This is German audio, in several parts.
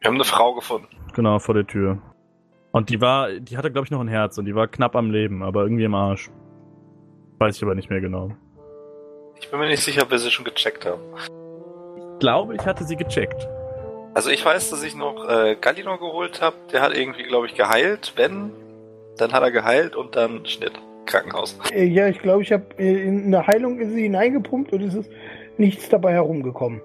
Wir haben eine Frau gefunden. Genau, vor der Tür. Und die war, die hatte, glaube ich, noch ein Herz und die war knapp am Leben, aber irgendwie im Arsch. Weiß ich aber nicht mehr genau. Ich bin mir nicht sicher, ob wir sie schon gecheckt haben. Ich glaube, ich hatte sie gecheckt. Also ich weiß, dass ich noch äh, Gallinor geholt habe. Der hat irgendwie, glaube ich, geheilt. Wenn, dann hat er geheilt und dann Schnitt. Krankenhaus. Äh, Ja, ich glaube, ich habe in eine Heilung in sie hineingepumpt und es ist nichts dabei herumgekommen.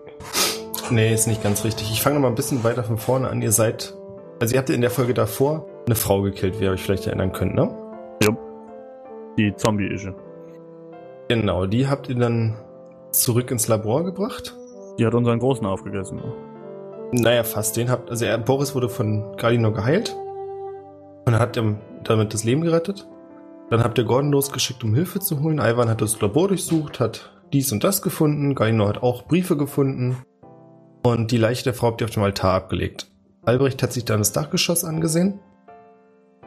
Nee, ist nicht ganz richtig. Ich fange noch mal ein bisschen weiter von vorne an. Ihr seid, also ihr habt in der Folge davor eine Frau gekillt, wie ihr euch vielleicht erinnern könnt, ne? Die Zombie-Ische. Genau, die habt ihr dann zurück ins Labor gebracht. Die hat unseren Großen aufgegessen. Naja, fast. Den habt, also er, Boris wurde von Galino geheilt und hat ihm damit das Leben gerettet. Dann habt ihr Gordon losgeschickt, um Hilfe zu holen. Ivan hat das Labor durchsucht, hat dies und das gefunden. Galino hat auch Briefe gefunden. Und die Leiche der Frau habt ihr auf dem Altar abgelegt. Albrecht hat sich dann das Dachgeschoss angesehen.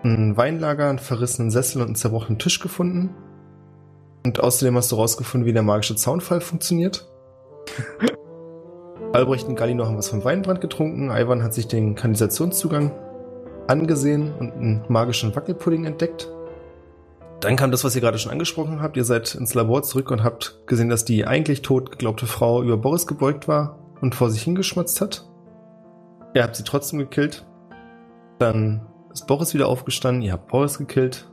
Ein Weinlager, einen verrissenen Sessel und einen zerbrochenen Tisch gefunden. Und außerdem hast du rausgefunden, wie der magische Zaunfall funktioniert. Albrecht und Galino haben was vom Weinbrand getrunken. Ivan hat sich den Kanalisationszugang angesehen und einen magischen Wackelpudding entdeckt. Dann kam das, was ihr gerade schon angesprochen habt. Ihr seid ins Labor zurück und habt gesehen, dass die eigentlich tot geglaubte Frau über Boris gebeugt war und vor sich hingeschmatzt hat. Ihr habt sie trotzdem gekillt. Dann ist Boris wieder aufgestanden. Ihr habt Boris gekillt.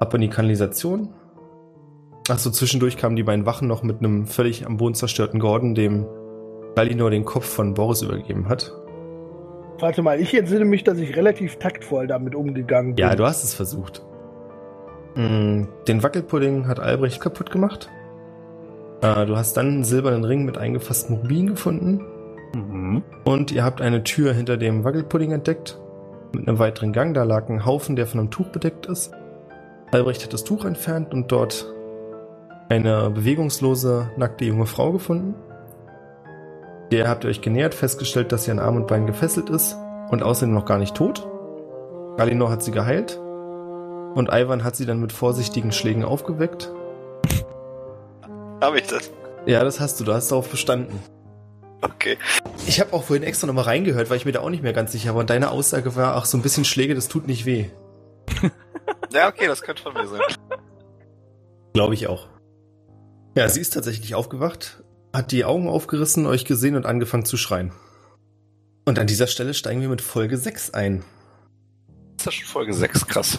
Ab in die Kanalisation. Achso, zwischendurch kamen die beiden Wachen noch mit einem völlig am Boden zerstörten Gordon, dem Galinor den Kopf von Boris übergeben hat. Warte mal, ich entsinne mich, dass ich relativ taktvoll damit umgegangen bin. Ja, du hast es versucht. Mm, Den Wackelpudding hat Albrecht kaputt gemacht. Äh, Du hast dann einen silbernen Ring mit eingefassten Rubinen gefunden. Mhm. Und ihr habt eine Tür hinter dem Wackelpudding entdeckt. Mit einem weiteren Gang. Da lag ein Haufen, der von einem Tuch bedeckt ist. Albrecht hat das Tuch entfernt und dort eine bewegungslose, nackte junge Frau gefunden. Der habt ihr euch genähert, festgestellt, dass sie an Arm und Bein gefesselt ist und außerdem noch gar nicht tot. Galinor hat sie geheilt. Und Ivan hat sie dann mit vorsichtigen Schlägen aufgeweckt. Habe ich das? Ja, das hast du, du hast darauf bestanden. Okay. Ich habe auch vorhin extra nochmal reingehört, weil ich mir da auch nicht mehr ganz sicher war. Und deine Aussage war, ach, so ein bisschen Schläge, das tut nicht weh. Ja, okay, das könnte von mir sein. Glaube ich auch. Ja, sie ist tatsächlich aufgewacht, hat die Augen aufgerissen, euch gesehen und angefangen zu schreien. Und an dieser Stelle steigen wir mit Folge 6 ein. Das ist ja schon Folge 6, krass.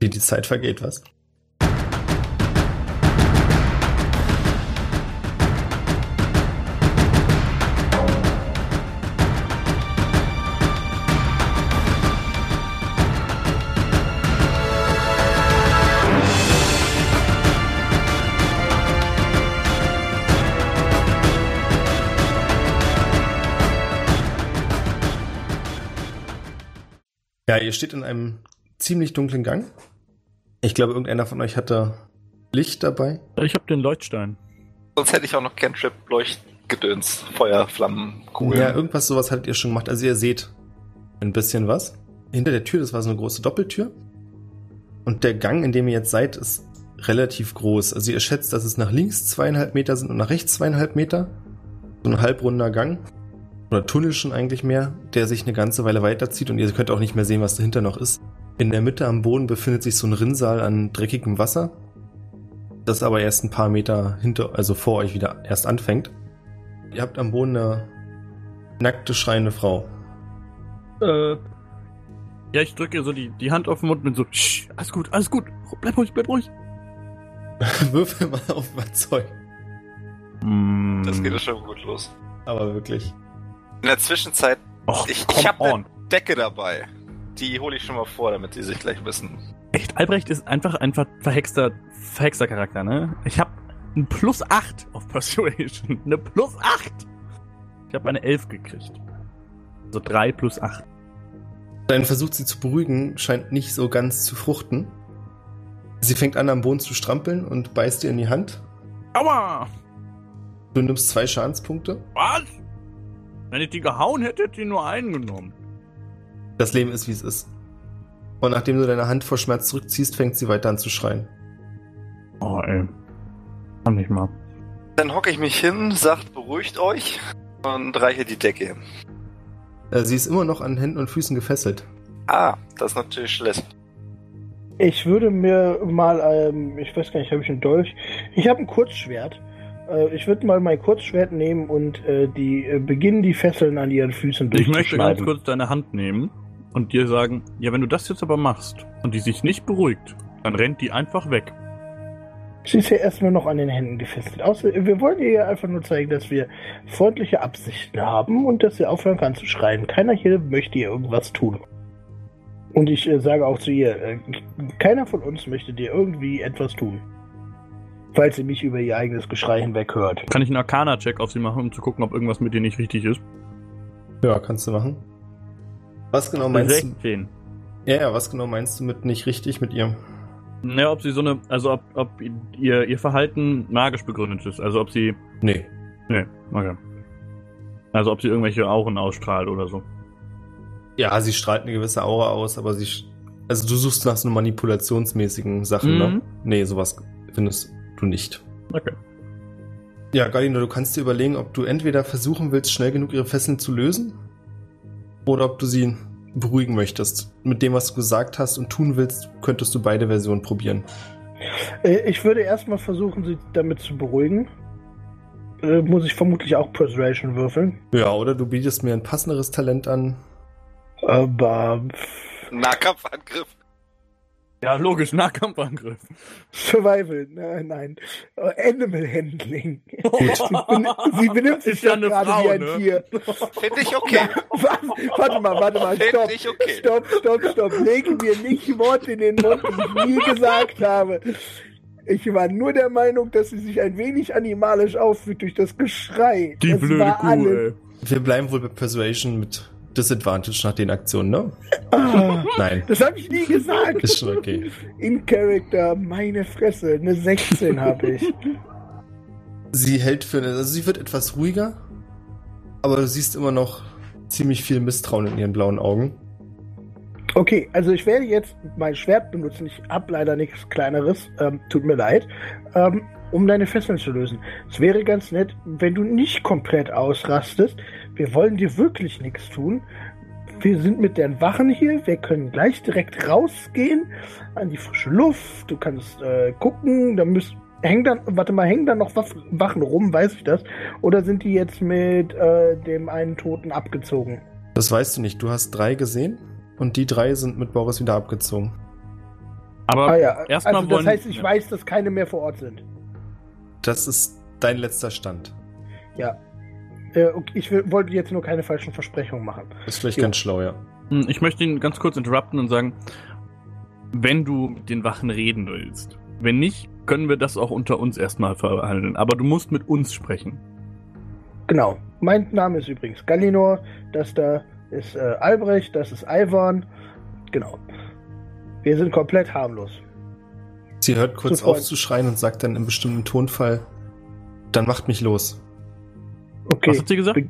Wie die Zeit vergeht, was? Ja, ihr steht in einem ziemlich dunklen Gang. Ich glaube, irgendeiner von euch hatte Licht dabei. Ich habe den Leuchtstein. Sonst hätte ich auch noch Cantrip, Leuchtgedöns, Feuer, Flammen, Kugeln. Ja, irgendwas sowas hattet ihr schon gemacht. Also ihr seht ein bisschen was. Hinter der Tür, das war so eine große Doppeltür. Und der Gang, in dem ihr jetzt seid, ist relativ groß. Also ihr schätzt, dass es nach links zweieinhalb Meter sind und nach rechts zweieinhalb Meter. So ein halbrunder Gang. Oder Tunnel schon eigentlich mehr, der sich eine ganze Weile weiterzieht und ihr könnt auch nicht mehr sehen, was dahinter noch ist. In der Mitte am Boden befindet sich so ein Rinnsal an dreckigem Wasser. Das aber erst ein paar Meter hinter, also vor euch wieder erst anfängt. Ihr habt am Boden eine nackte, schreiende Frau. Äh. Ja, ich drücke ihr so die, die Hand auf den Mund und bin so, Shh, alles gut, alles gut. Bleib ruhig, bleib ruhig. Würfel mal auf Überzeugen. Mm. Das geht ja schon gut los. Aber wirklich. In der Zwischenzeit, Och, ich, ich habe eine Decke dabei. Die hole ich schon mal vor, damit die sich gleich wissen. Echt, Albrecht ist einfach ein ver- verhexter, verhexter Charakter, ne? Ich habe ein Plus 8 auf Persuasion. Eine Plus 8! Ich habe eine 11 gekriegt. Also 3 plus 8. Dein Versuch, sie zu beruhigen, scheint nicht so ganz zu fruchten. Sie fängt an, am Boden zu strampeln und beißt dir in die Hand. Aua! Du nimmst zwei Schadenspunkte. Was? Wenn ich die gehauen hätte, hätte ich nur einen genommen. Das Leben ist, wie es ist. Und nachdem du deine Hand vor Schmerz zurückziehst, fängt sie weiter an zu schreien. Oh, ey. Kann nicht mal. Dann hocke ich mich hin, sagt, beruhigt euch und reiche die Decke. Äh, sie ist immer noch an Händen und Füßen gefesselt. Ah, das ist natürlich schlecht. Ich würde mir mal, ähm, ich weiß gar nicht, habe ich einen Dolch? Ich habe ein Kurzschwert. Äh, ich würde mal mein Kurzschwert nehmen und äh, die äh, beginnen die Fesseln an ihren Füßen Ich möchte ganz kurz deine Hand nehmen und dir sagen, ja, wenn du das jetzt aber machst und die sich nicht beruhigt, dann rennt die einfach weg. Sie ist ja erstmal noch an den Händen gefesselt. Außer, wir wollen ihr ja einfach nur zeigen, dass wir freundliche Absichten haben und dass sie aufhören kann zu schreien. Keiner hier möchte ihr irgendwas tun. Und ich äh, sage auch zu ihr, äh, keiner von uns möchte dir irgendwie etwas tun. Falls sie mich über ihr eigenes Geschrei hinweg hört. Kann ich einen Arcana-Check auf sie machen, um zu gucken, ob irgendwas mit dir nicht richtig ist? Ja, kannst du machen. Was genau meinst du? 16. Ja, ja, was genau meinst du mit nicht richtig mit ihr? Naja, ob sie so eine, also ob, ob ihr, ihr Verhalten magisch begründet ist. Also ob sie, Nee. nee, okay. Also ob sie irgendwelche Auren ausstrahlt oder so. Ja, sie strahlt eine gewisse Aura aus, aber sie. Also du suchst nach so manipulationsmäßigen Sachen, Mhm. ne? Nee, sowas findest du nicht. Okay. Ja, Galino, du kannst dir überlegen, ob du entweder versuchen willst, schnell genug ihre Fesseln zu lösen, oder ob du sie beruhigen möchtest. Mit dem, was du gesagt hast und tun willst, könntest du beide Versionen probieren. Äh, ich würde erstmal versuchen, sie damit zu beruhigen. Äh, muss ich vermutlich auch Persuasion würfeln. Ja, oder du bietest mir ein passenderes Talent an. Aber Nahkampfangriff. Ja, logisch, Nahkampfangriff. Survival, nein, nein. Animal Handling. Gut. Sie, ben sie benimmt sich ja gerade Frau, wie ein ne? Tier. Finde ich okay. warte, warte mal, warte mal, Find stopp. ich okay. Stopp, stopp, stopp. Lege mir nicht Worte in den Mund, die ich nie gesagt habe. Ich war nur der Meinung, dass sie sich ein wenig animalisch auffühlt durch das Geschrei. Die das blöde Kuh, ey. Wir bleiben wohl bei Persuasion mit Disadvantage nach den Aktionen, ne? Ah, Nein, das habe ich nie gesagt. ist schon okay. In Character, meine Fresse, eine 16 habe ich. Sie hält für eine, also sie wird etwas ruhiger, aber du siehst immer noch ziemlich viel Misstrauen in ihren blauen Augen. Okay, also ich werde jetzt mein Schwert benutzen. Ich habe leider nichts Kleineres. Ähm, tut mir leid. Ähm, um deine Fesseln zu lösen. Es wäre ganz nett, wenn du nicht komplett ausrastest. Wir wollen dir wirklich nichts tun. Wir sind mit den Wachen hier. Wir können gleich direkt rausgehen an die frische Luft. Du kannst äh, gucken. Da müsst, hängen dann, warte mal, hängen dann noch Wachen rum? Weiß ich das? Oder sind die jetzt mit äh, dem einen Toten abgezogen? Das weißt du nicht. Du hast drei gesehen und die drei sind mit Boris wieder abgezogen. Aber Ah ja, erstmal also das wollen- heißt, ich ja. weiß, dass keine mehr vor Ort sind. Das ist dein letzter Stand. Ja. Äh, ich will, wollte jetzt nur keine falschen Versprechungen machen. Ist vielleicht Ja. ganz schlau, ja. Hm, Ich möchte ihn ganz kurz interrupten und sagen, wenn du mit den Wachen reden willst, wenn nicht, können wir das auch unter uns erstmal verhandeln. Aber du musst mit uns sprechen. Genau. Mein Name ist übrigens Galinor. Das da ist äh, Albrecht. Das ist Ivan. Genau. Wir sind komplett harmlos. Sie hört kurz auf zu schreien und sagt dann im bestimmten Tonfall, dann macht mich los. Okay. Was hat sie gesagt?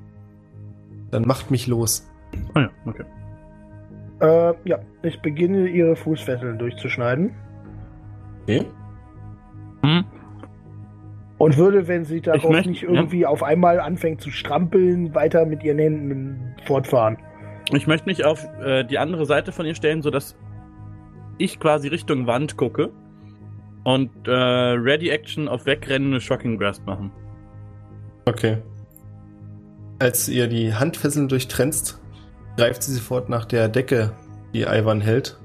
Dann macht mich los. Ah ja, okay. Äh, ja, ich beginne ihre Fußfesseln durchzuschneiden. Okay? Hm? Und würde, wenn sie darauf möchte- nicht ja. irgendwie auf einmal anfängt zu strampeln, weiter mit ihren Händen fortfahren. Ich möchte mich auf äh, die andere Seite von ihr stellen, sodass ich quasi Richtung Wand gucke und äh, Ready Action auf wegrennende Shocking Grasp machen. Okay. Als ihr die Handfesseln durchtrennst, greift sie sofort nach der Decke, die Ivan hält,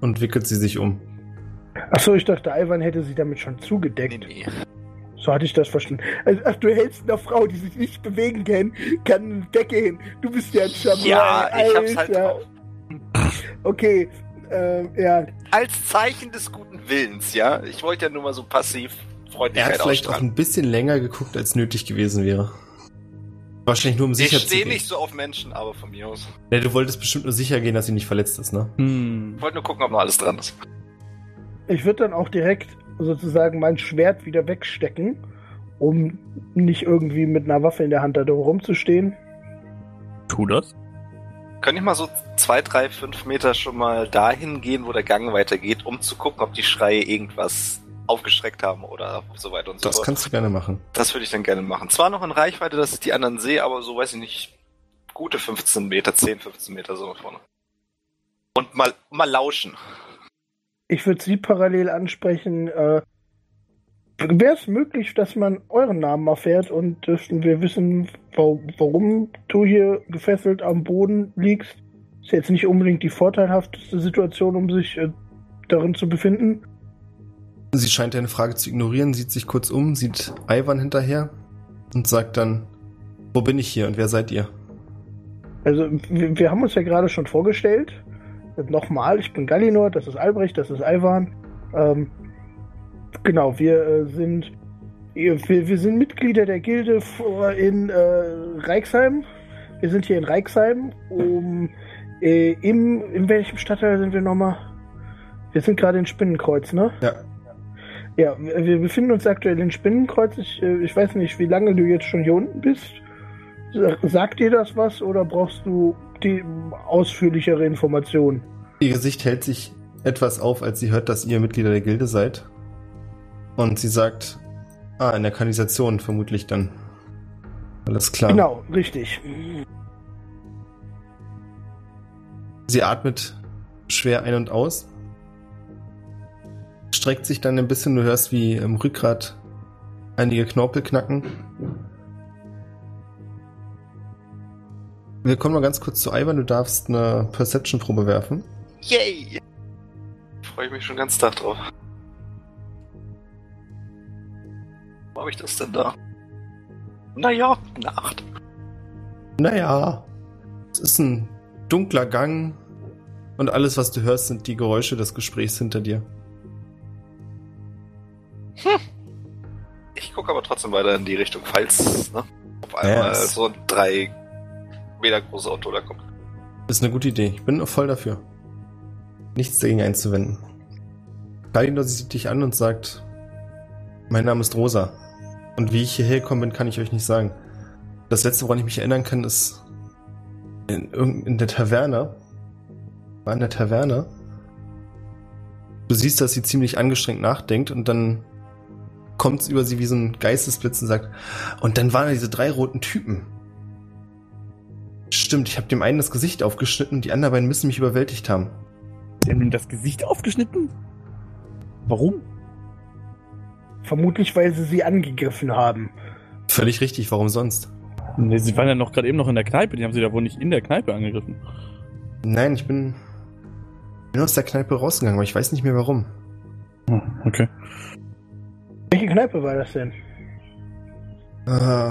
und wickelt sie sich um. Achso, ich dachte, Ivan hätte sie damit schon zugedeckt. Nee, nee. So hatte ich das verstanden. Also, ach, du hältst einer Frau, die sich nicht bewegen kann, kann eine Decke hin. Du bist ja ein Schammer. Ja, ich hab's halt Alter. drauf. Okay, äh, ja. Als Zeichen des guten Willens, ja. Ich wollte ja nur mal so passiv Er Freundlichkeit hat vielleicht auch ein bisschen länger geguckt, als nötig gewesen wäre. Wahrscheinlich nur um Ich sicher zu stehe gehen. nicht so auf Menschen, aber von mir aus. Ja, du wolltest bestimmt nur sicher gehen, dass sie nicht verletzt ist, ne? Hm. Ich wollte nur gucken, ob noch alles dran ist. Ich würde dann auch direkt sozusagen mein Schwert wieder wegstecken, um nicht irgendwie mit einer Waffe in der Hand da rumzustehen. Tu das. Könnte ich mal so zwei, drei, fünf Meter schon mal dahin gehen, wo der Gang weitergeht, um zu gucken, ob die Schreie irgendwas aufgeschreckt haben oder so weiter und so Das fort. kannst du gerne machen. Das würde ich dann gerne machen. Zwar noch in Reichweite, dass ich die anderen sehe, aber so weiß ich nicht. gute 15 Meter, 10, 15 Meter so nach vorne. Und mal, mal lauschen. Ich würde Sie parallel ansprechen. Äh, Wäre es möglich, dass man euren Namen erfährt und dürften wir wissen, wa- warum du hier gefesselt am Boden liegst? Ist jetzt nicht unbedingt die vorteilhafteste Situation, um sich äh, darin zu befinden. Sie scheint deine Frage zu ignorieren, sieht sich kurz um, sieht Ivan hinterher und sagt dann, wo bin ich hier und wer seid ihr? Also, wir, wir haben uns ja gerade schon vorgestellt. Nochmal, ich bin Gallinor, das ist Albrecht, das ist Ivan. Ähm, genau, wir äh, sind wir, wir sind Mitglieder der Gilde in äh, Reixheim. Wir sind hier in Reixheim, um äh, im in welchem Stadtteil sind wir nochmal? Wir sind gerade in Spinnenkreuz, ne? Ja, Ja, wir befinden uns aktuell in Spinnenkreuz. Ich, äh, ich weiß nicht, wie lange du jetzt schon hier unten bist. Sa- Sagt dir das was oder brauchst du die ausführlichere Informationen? Ihr Gesicht hält sich etwas auf, als sie hört, dass ihr Mitglieder der Gilde seid. Und sie sagt, ah, in der Kanalisation vermutlich dann. Alles klar. Genau, richtig. Sie atmet schwer ein und aus. Streckt sich dann ein bisschen, du hörst wie im Rückgrat einige Knorpel knacken. Wir kommen mal ganz kurz zu Ivan, du darfst eine Perception-Probe werfen. Yay! Freue ich mich schon ganz Tag drauf. Wo habe ich das denn da? Naja, eine 8. Naja, es ist ein dunkler Gang und alles, was du hörst, sind die Geräusche des Gesprächs hinter dir. Ich gucke aber trotzdem weiter in die Richtung, falls ne, auf einmal Yes. so ein drei Meter großes Auto da kommt. Ist eine gute Idee. Ich bin voll dafür. Nichts dagegen einzuwenden. Kalinor sieht dich an und sagt, mein Name ist Rosa. Und wie ich hierher gekommen bin, kann ich euch nicht sagen. Das letzte, woran ich mich erinnern kann, ist in, in der Taverne. War in der Taverne. Du siehst, dass sie ziemlich angestrengt nachdenkt und dann kommt es über sie wie so ein Geistesblitz und sagt, und dann waren da diese drei roten Typen. Stimmt, ich habe dem einen das Gesicht aufgeschnitten und die anderen beiden müssen mich überwältigt haben. Sie haben ihm das Gesicht aufgeschnitten? Warum? Vermutlich, weil sie sie angegriffen haben. Völlig richtig, warum sonst? Nee, sie waren ja noch gerade eben noch in der Kneipe. Die haben sie da wohl nicht in der Kneipe angegriffen. Nein, ich bin, bin aus der Kneipe rausgegangen, aber ich weiß nicht mehr warum. Hm, okay. Welche Kneipe war das denn? Äh,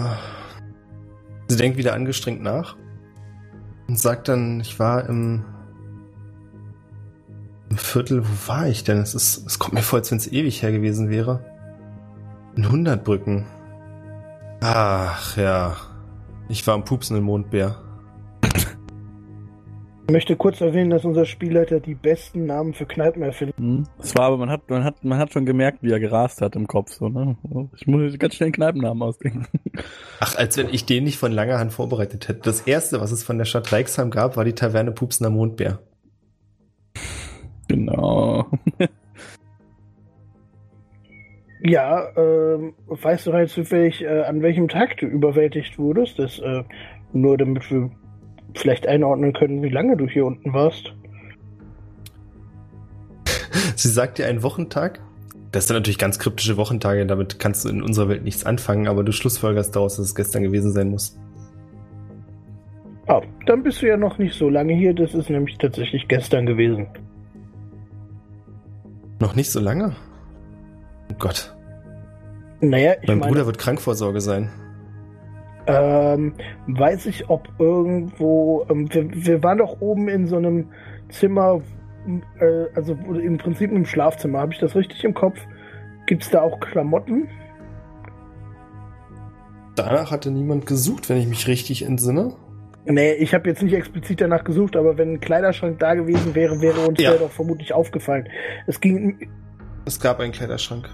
sie denkt wieder angestrengt nach und sagt dann, ich war im, im Viertel, wo war ich denn? Es, ist, es kommt mir vor, als wenn es ewig her gewesen wäre. In Hundertbrücken. Ach ja, ich war am pupsenden Mondbär. Ich möchte kurz erwähnen, dass unser Spielleiter die besten Namen für Kneipen erfindet. Hm. Das war aber, man hat, man hat, man hat schon gemerkt, wie er gerast hat im Kopf, so, ne? Ich muss ganz schnell einen Kneipennamen ausdenken. Ach, als wenn ich den nicht von langer Hand vorbereitet hätte. Das erste, was es von der Stadt Reixheim gab, war die Taverne Pupsender Mondbär. Genau. Ja, ähm, weißt du halt zufällig, äh, an welchem Tag du überwältigt wurdest? Das, äh, nur damit wir vielleicht einordnen können, wie lange du hier unten warst. Sie sagt dir einen Wochentag. Das sind natürlich ganz kryptische Wochentage, damit kannst du in unserer Welt nichts anfangen, aber du schlussfolgerst daraus, dass es gestern gewesen sein muss. Ah, dann bist du ja noch nicht so lange hier. Das ist nämlich tatsächlich gestern gewesen. Noch nicht so lange? Oh Gott, Naja, ich mein meine, Bruder wird Krankvorsorge sein. Ähm, weiß ich, ob irgendwo, ähm, wir, wir waren doch oben in so einem Zimmer, äh, also im Prinzip im Schlafzimmer. Habe ich das richtig im Kopf? Gibt es da auch Klamotten? Danach hatte niemand gesucht, wenn ich mich richtig entsinne. Nee, ich habe jetzt nicht explizit danach gesucht, aber wenn ein Kleiderschrank da gewesen wäre, wäre uns Ja. der doch vermutlich aufgefallen. Es ging. Es gab einen Kleiderschrank.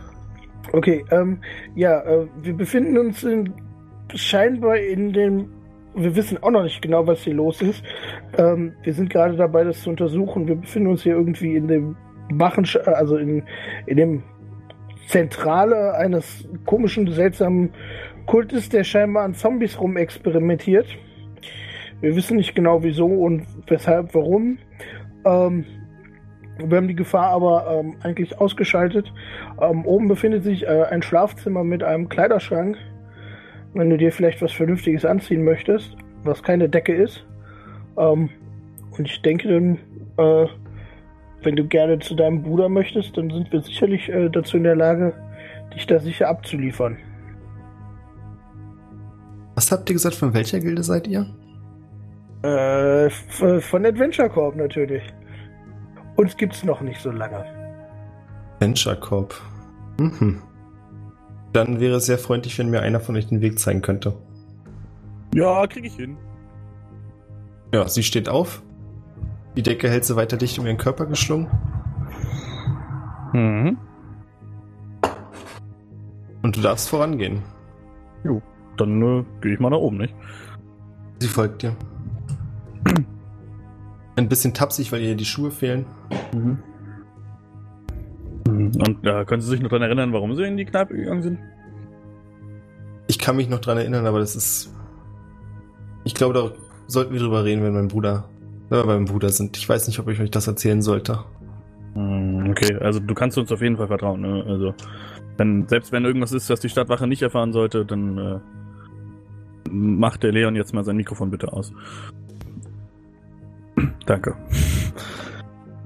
Okay, ähm, ja, äh, wir befinden uns in, scheinbar in dem. Wir wissen auch noch nicht genau, was hier los ist. Ähm, wir sind gerade dabei, das zu untersuchen. Wir befinden uns hier irgendwie in dem Machen, also in, in dem Zentrale eines komischen, seltsamen Kultes, der scheinbar an Zombies rumexperimentiert. Wir wissen nicht genau wieso und weshalb, warum. Ähm, wir haben die Gefahr aber ähm, eigentlich ausgeschaltet. Ähm, oben befindet sich äh, ein Schlafzimmer mit einem Kleiderschrank. Wenn du dir vielleicht was Vernünftiges anziehen möchtest, was keine Decke ist. Ähm, und ich denke dann, äh, wenn du gerne zu deinem Bruder möchtest, dann sind wir sicherlich äh, dazu in der Lage, dich da sicher abzuliefern. Was habt ihr gesagt, von welcher Gilde seid ihr? Äh, von Adventure Corp natürlich. Uns gibt's noch nicht so lange. Adventure Corp. Mhm. Dann wäre es sehr freundlich, wenn mir einer von euch den Weg zeigen könnte. Ja, krieg ich hin. Ja, sie steht auf. Die Decke hält sie weiter dicht um ihren Körper geschlungen. Mhm. Und du darfst vorangehen. Jo, dann äh, gehe ich mal nach oben, nicht? Sie folgt dir. Ein bisschen tapsig, weil ihr die Schuhe fehlen. Mhm. Und äh, können Sie sich noch daran erinnern, warum Sie in die Kneipe gegangen sind? Ich kann mich noch daran erinnern, aber das ist. Ich glaube, da sollten wir drüber reden, wenn mein Bruder, wenn wir beim Bruder sind. Ich weiß nicht, ob ich euch das erzählen sollte. Hm, Okay, also du kannst uns auf jeden Fall vertrauen. Ne? Also wenn, selbst wenn irgendwas ist, das die Stadtwache nicht erfahren sollte, dann äh, macht der Leon jetzt mal sein Mikrofon bitte aus. Danke.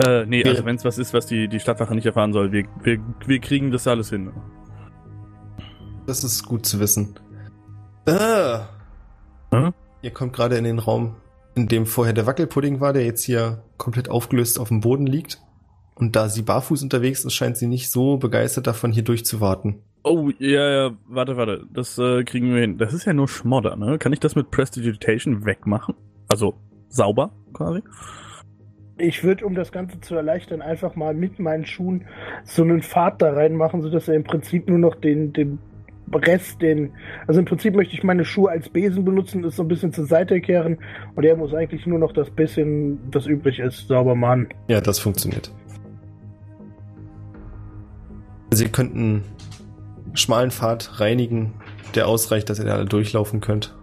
Äh, nee, also wenn es was ist, was die, die Stadtwache nicht erfahren soll, wir, wir, wir kriegen das alles hin. Das ist gut zu wissen. Äh, Hm? ihr kommt gerade in den Raum, in dem vorher der Wackelpudding war, der jetzt hier komplett aufgelöst auf dem Boden liegt. Und da sie barfuß unterwegs ist, scheint sie nicht so begeistert davon, hier durchzuwarten. Oh, ja, ja, warte, warte. Das äh, kriegen wir hin. Das ist ja nur Schmodder, ne? Kann ich das mit Prestidigitation wegmachen? Also sauber quasi? Ich würde, um das Ganze zu erleichtern, einfach mal mit meinen Schuhen so einen Pfad da reinmachen, sodass er im Prinzip nur noch den, den Rest, den. Also im Prinzip möchte ich meine Schuhe als Besen benutzen, das so ein bisschen zur Seite kehren und er muss eigentlich nur noch das bisschen, das übrig ist, sauber machen. Ja, das funktioniert. Also ihr könnt einen schmalen Pfad reinigen, der ausreicht, dass ihr da alle durchlaufen könnt.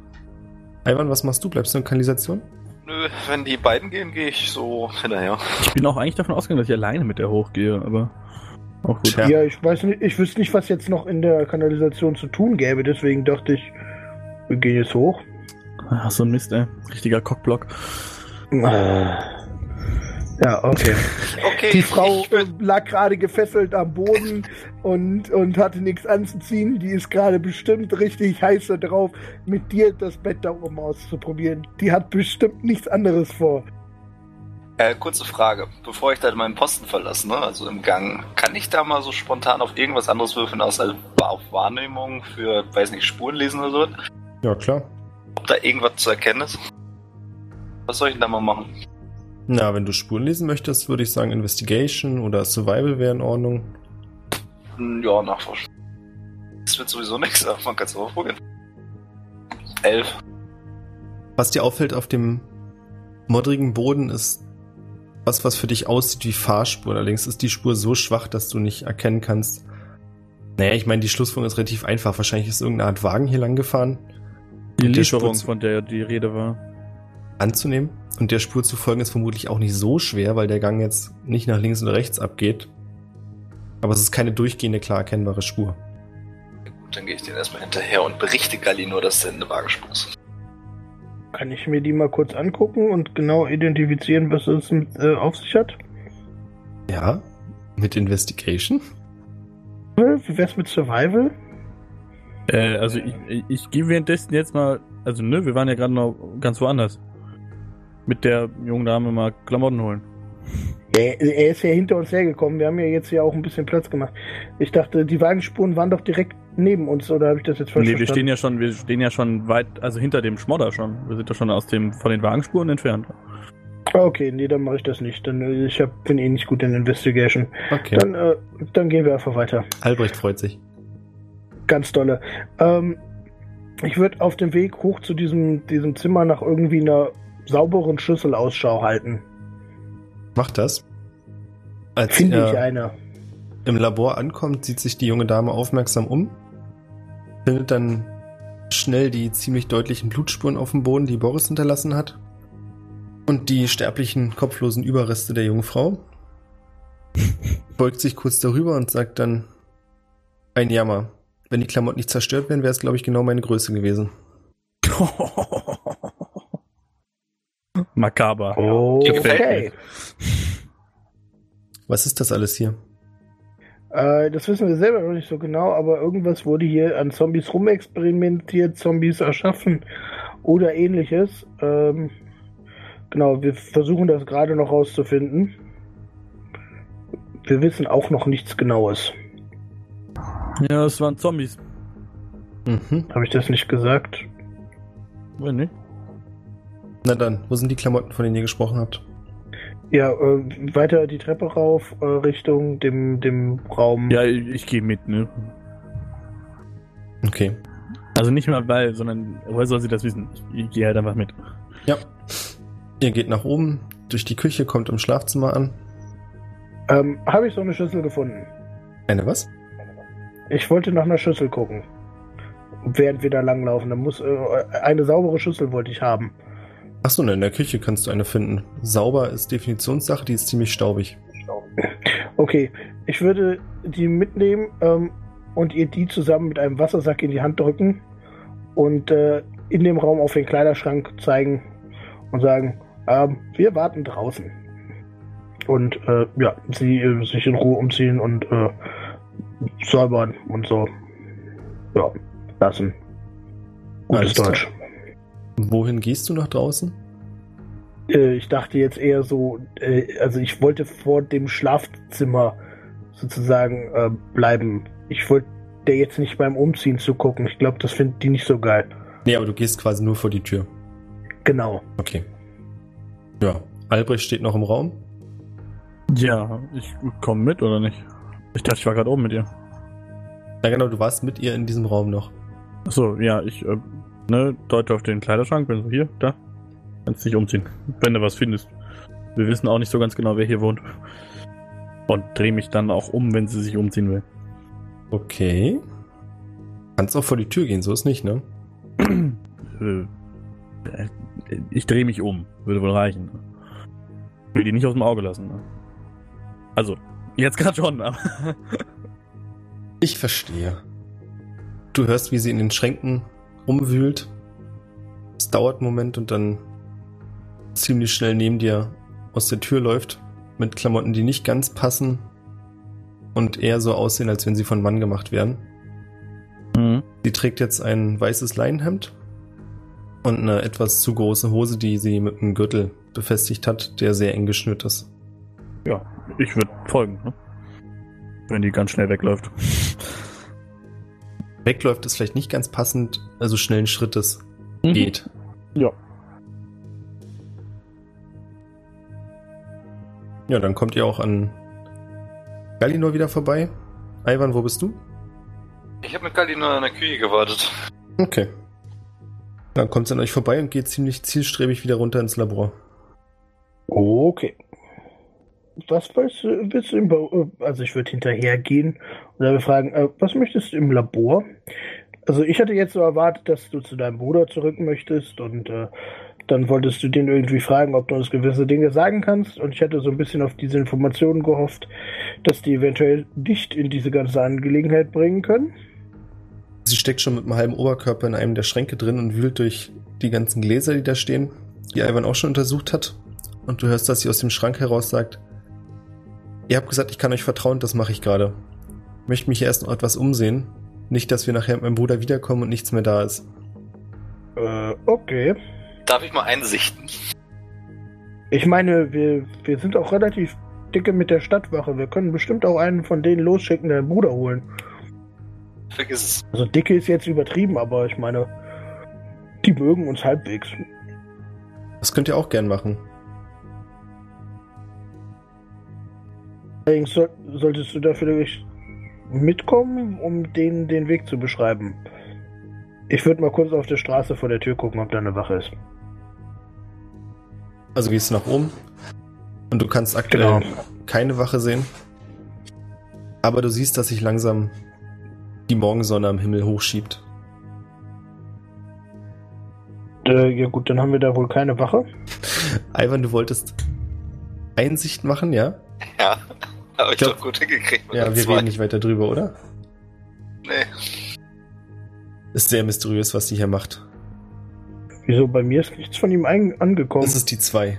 Ivan, was machst du? Bleibst du in Kanalisation? Nö, wenn die beiden gehen, gehe ich so hinterher. Ich bin auch eigentlich davon ausgegangen, dass ich alleine mit der hochgehe, aber auch gut. Ja, ich weiß nicht, ich wüsste nicht, was jetzt noch in der Kanalisation zu tun gäbe, deswegen dachte ich, wir gehen jetzt hoch. Ach, so ein Mist, ey. Richtiger Cockblock. Ja, okay. Okay, Die Frau lag gerade gefesselt am Boden und, und hatte nichts anzuziehen. Die ist gerade bestimmt richtig heiß da drauf, mit dir das Bett da oben auszuprobieren. Die hat bestimmt nichts anderes vor. äh, kurze Frage. Bevor ich da meinen Posten verlasse, ne, also im Gang, kann ich da mal so spontan auf irgendwas anderes würfeln, außer auf Wahrnehmung für, weiß nicht, Spuren lesen oder so? Ja, klar. Ob da irgendwas zu erkennen ist? Was soll ich denn da mal machen? Na, wenn du Spuren lesen möchtest, würde ich sagen Investigation oder Survival wäre in Ordnung. Hm, Ja, nachforschen. Das wird sowieso nichts, aber man kann es auch probieren. Elf. Was dir auffällt auf dem moddrigen Boden ist was, was für dich aussieht wie Fahrspur. Allerdings ist die Spur so schwach, dass du nicht erkennen kannst. Naja, ich meine, die Schlussfolgerung ist relativ einfach. Wahrscheinlich ist irgendeine Art Wagen hier lang gefahren. Die Lieferung, von der die Rede war. Anzunehmen. Und der Spur zu folgen ist vermutlich auch nicht so schwer, weil der Gang jetzt nicht nach links oder rechts abgeht. Aber es ist keine durchgehende, klar erkennbare Spur. Gut, dann gehe ich den erstmal hinterher und berichte Galli nur, dass der eine Wagenspur ist. Kann ich mir die mal kurz angucken und genau identifizieren, was es mit, äh, auf sich hat? Ja, mit Investigation. Wie wär's mit Survival? Äh, also ich, ich, gehe währenddessen jetzt mal, also ne, wir waren ja gerade noch ganz woanders. Mit der jungen Dame mal Klamotten holen. Er, er ist ja hinter uns hergekommen. Wir haben ja jetzt ja auch ein bisschen Platz gemacht. Ich dachte, die Wagenspuren waren doch direkt neben uns, oder habe ich das jetzt falsch Nee, wir verstanden? stehen ja schon, wir stehen ja schon weit, also hinter dem Schmodder schon. Wir sind ja schon aus dem, von den Wagenspuren entfernt. Okay, nee, dann mache ich das nicht. Dann, äh, ich hab, bin eh nicht gut in Investigation. Okay. Dann, äh, dann gehen wir einfach weiter. Albrecht freut sich. Ganz dolle. Ähm, ich würde auf dem Weg hoch zu diesem, diesem Zimmer nach irgendwie einer sauberen Schüssel Ausschau halten. Macht das. Als Finde ihr ich eine. im Labor ankommt, sieht sich die junge Dame aufmerksam um, findet dann schnell die ziemlich deutlichen Blutspuren auf dem Boden, die Boris hinterlassen hat. Und die sterblichen, kopflosen Überreste der jungen Frau. Beugt sich kurz darüber und sagt dann, ein Jammer. Wenn die Klamotten nicht zerstört wären, wäre es, glaube ich, genau meine Größe gewesen. Makaber. Okay. Was ist das alles hier? Äh, das wissen wir selber noch nicht so genau, aber irgendwas wurde hier an Zombies rumexperimentiert, Zombies erschaffen oder ähnliches. Ähm, genau, wir versuchen das gerade noch rauszufinden. Wir wissen auch noch nichts Genaues. Ja, es waren Zombies. Mhm. Habe ich das nicht gesagt? Wenn nicht. Na dann, wo sind die Klamotten, von denen ihr gesprochen habt? Ja, äh, weiter die Treppe rauf, äh, Richtung dem, dem Raum. Ja, ich, ich gehe mit, ne? Okay. Also nicht mal weil, sondern woher soll sie das wissen? Ich, gehe halt einfach mit. Ja. Ihr geht nach oben, durch die Küche, kommt im Schlafzimmer an. Ähm, Habe ich so eine Schüssel gefunden? Eine was? Ich wollte nach einer Schüssel gucken. Während wir da langlaufen. Da muss, äh, eine saubere Schüssel wollte ich haben. Achso, ne, in der Küche kannst du eine finden. Sauber ist Definitionssache, die ist ziemlich staubig. Okay, ich würde die mitnehmen ähm, und ihr die zusammen mit einem Wassersack in die Hand drücken und äh, in dem Raum auf den Kleiderschrank zeigen und sagen, ähm, wir warten draußen. Und äh, ja, sie äh, sich in Ruhe umziehen und äh, säubern und so. Ja, lassen. Gutes Alles klar. Wohin gehst du nach draußen? Äh, ich dachte jetzt eher so, äh, also ich wollte vor dem Schlafzimmer sozusagen äh, bleiben. Ich wollte der jetzt nicht beim Umziehen zugucken. Ich glaube, das finden die nicht so geil. Nee, aber du gehst quasi nur vor die Tür. Genau. Okay. Ja. Albrecht steht noch im Raum. Ja, ich komme mit oder nicht? Ich dachte, ich war gerade oben mit ihr. Ja, genau, du warst mit ihr in diesem Raum noch. Achso, ja, ich äh, ne, deute auf den Kleiderschrank, bin so hier, da. Kannst dich umziehen, wenn du was findest. Wir wissen auch nicht so ganz genau, wer hier wohnt. Und drehe mich dann auch um, wenn sie sich umziehen will. Okay. Kannst auch vor die Tür gehen, so ist nicht, ne? Äh, ich drehe mich um, würde wohl reichen. Will die nicht aus dem Auge lassen. Ne? Also, jetzt gerade schon, aber. Ich verstehe. Du hörst, wie sie in den Schränken rumwühlt. Es dauert einen Moment und dann ziemlich schnell neben dir aus der Tür läuft. Mit Klamotten, die nicht ganz passen. Und eher so aussehen, als wenn sie von Mann gemacht wären. Mhm. Sie trägt jetzt ein weißes Leinenhemd und eine etwas zu große Hose, die sie mit einem Gürtel befestigt hat, der sehr eng geschnürt ist. Ja, ich würde folgen, ne? Wenn die ganz schnell wegläuft. Wegläuft ist vielleicht nicht ganz passend, also schnellen Schrittes Mhm. geht. Ja. Ja, dann kommt ihr auch an Galinor wieder vorbei. Ivan, wo bist du? Ich habe mit Kali nur in der Küche gewartet. Okay. Dann kommt sie an euch vorbei und geht ziemlich zielstrebig wieder runter ins Labor. Okay. Was willst du, willst du im Bau, also ich würde hinterhergehen und dann fragen, äh, was möchtest du im Labor? Also ich hatte jetzt so erwartet, dass du zu deinem Bruder zurück möchtest und äh, dann wolltest du den irgendwie fragen, ob du uns gewisse Dinge sagen kannst und ich hatte so ein bisschen auf diese Informationen gehofft, dass die eventuell dich in diese ganze Angelegenheit bringen können. Sie steckt schon mit einem halben Oberkörper in einem der Schränke drin und wühlt durch die ganzen Gläser, die da stehen, die Ivan auch schon untersucht hat. Und du hörst, dass sie aus dem Schrank heraus sagt, ihr habt gesagt, ich kann euch vertrauen, das mache ich gerade. Ich möchte mich erst noch etwas umsehen. Nicht, dass wir nachher mit meinem Bruder wiederkommen und nichts mehr da ist. Äh, okay. Darf ich mal einsichten? Ich meine, wir, wir sind auch relativ dicke mit der Stadtwache. Wir können bestimmt auch einen von denen losschicken, deinen Bruder holen. Vergiss es. Also dicke ist jetzt übertrieben, aber ich meine, die mögen uns halbwegs. Das könnt ihr auch gern machen. Allerdings soll, solltest du dafür mitkommen, um denen den Weg zu beschreiben. Ich würde mal kurz auf der Straße vor der Tür gucken, ob da eine Wache ist. Also gehst du nach oben und du kannst aktuell Genau. keine Wache sehen. Aber du siehst, dass sich langsam die Morgensonne am Himmel hochschiebt. Äh, ja gut, dann haben wir da wohl keine Wache. Ivan, du wolltest Einsicht machen, ja? Ja, aber ich glaub- doch gut hingekriegt. Ja, wir zwei. reden nicht weiter drüber, oder? Nee. Ist sehr mysteriös, was sie hier macht. Wieso, bei mir ist nichts von ihm angekommen. Das ist die 2.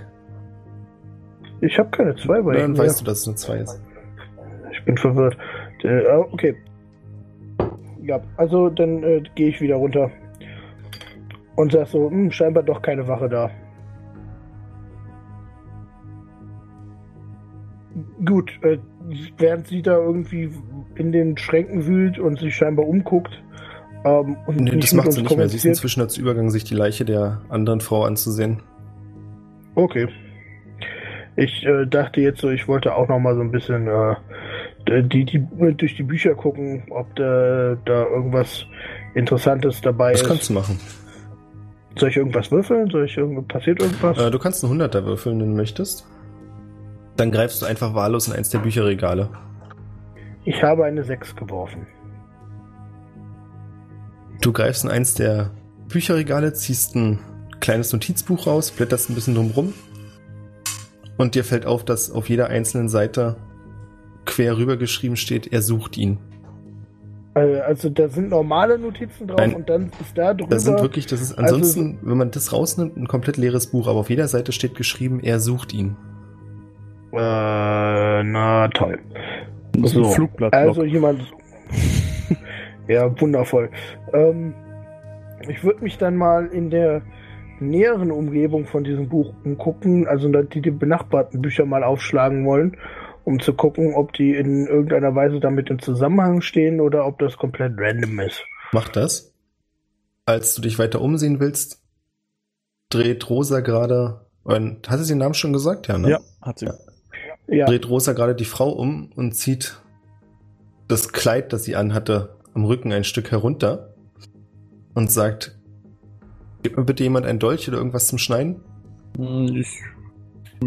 Ich habe keine zwei bei Dann ihm. weißt ja. du, dass es eine 2 ist. Ich bin verwirrt. Äh, ah, okay. Ja, also dann äh, gehe ich wieder runter. Und sag so, hm, scheinbar doch keine Wache da. Gut, äh, während sie da irgendwie in den Schränken wühlt und sich scheinbar umguckt ähm, und Nee, das macht sie nicht mehr. Sie ist inzwischen dazu übergegangen, sich die Leiche der anderen Frau anzusehen. Okay. Ich äh, dachte jetzt so, ich wollte auch noch mal so ein bisschen äh, die, die durch die Bücher gucken, ob da, da irgendwas Interessantes dabei Das ist. kannst du machen. Soll ich irgendwas würfeln? Soll ich irgend passiert irgendwas? Äh, du kannst einen Hunderter würfeln, wenn du möchtest. Dann greifst du einfach wahllos in eins der Bücherregale. ich habe eine 6 geworfen. Du greifst in eins der Bücherregale, ziehst ein kleines Notizbuch raus, blätterst ein bisschen drum rum und dir fällt auf, dass auf jeder einzelnen Seite quer rüber geschrieben steht, er sucht ihn. Äh, also da sind normale Notizen drauf Nein. und dann ist da drüber. Das sind wirklich, das ist ansonsten, wenn man das rausnimmt, ein komplett leeres Buch, aber auf jeder Seite steht geschrieben, er sucht ihn. Äh, na toll. Das ist ein So, Flugblatt. Also jemand. ja, wundervoll. Ähm, ich würde mich dann mal in der näheren Umgebung von diesem Buch umgucken, also die, die benachbarten Bücher mal aufschlagen wollen, um zu gucken, ob die in irgendeiner Weise damit in Zusammenhang stehen oder ob das komplett random ist. Mach das. Als du dich weiter umsehen willst, dreht Rosa gerade, und hat sie den Namen schon gesagt? Ja, ne? ja, hat sie. Ja. Ja, dreht Rosa gerade die Frau um und zieht das Kleid, das sie anhatte, am Rücken ein Stück herunter und sagt, gib mir bitte jemand ein Dolch oder irgendwas zum Schneiden. Hm, Ich,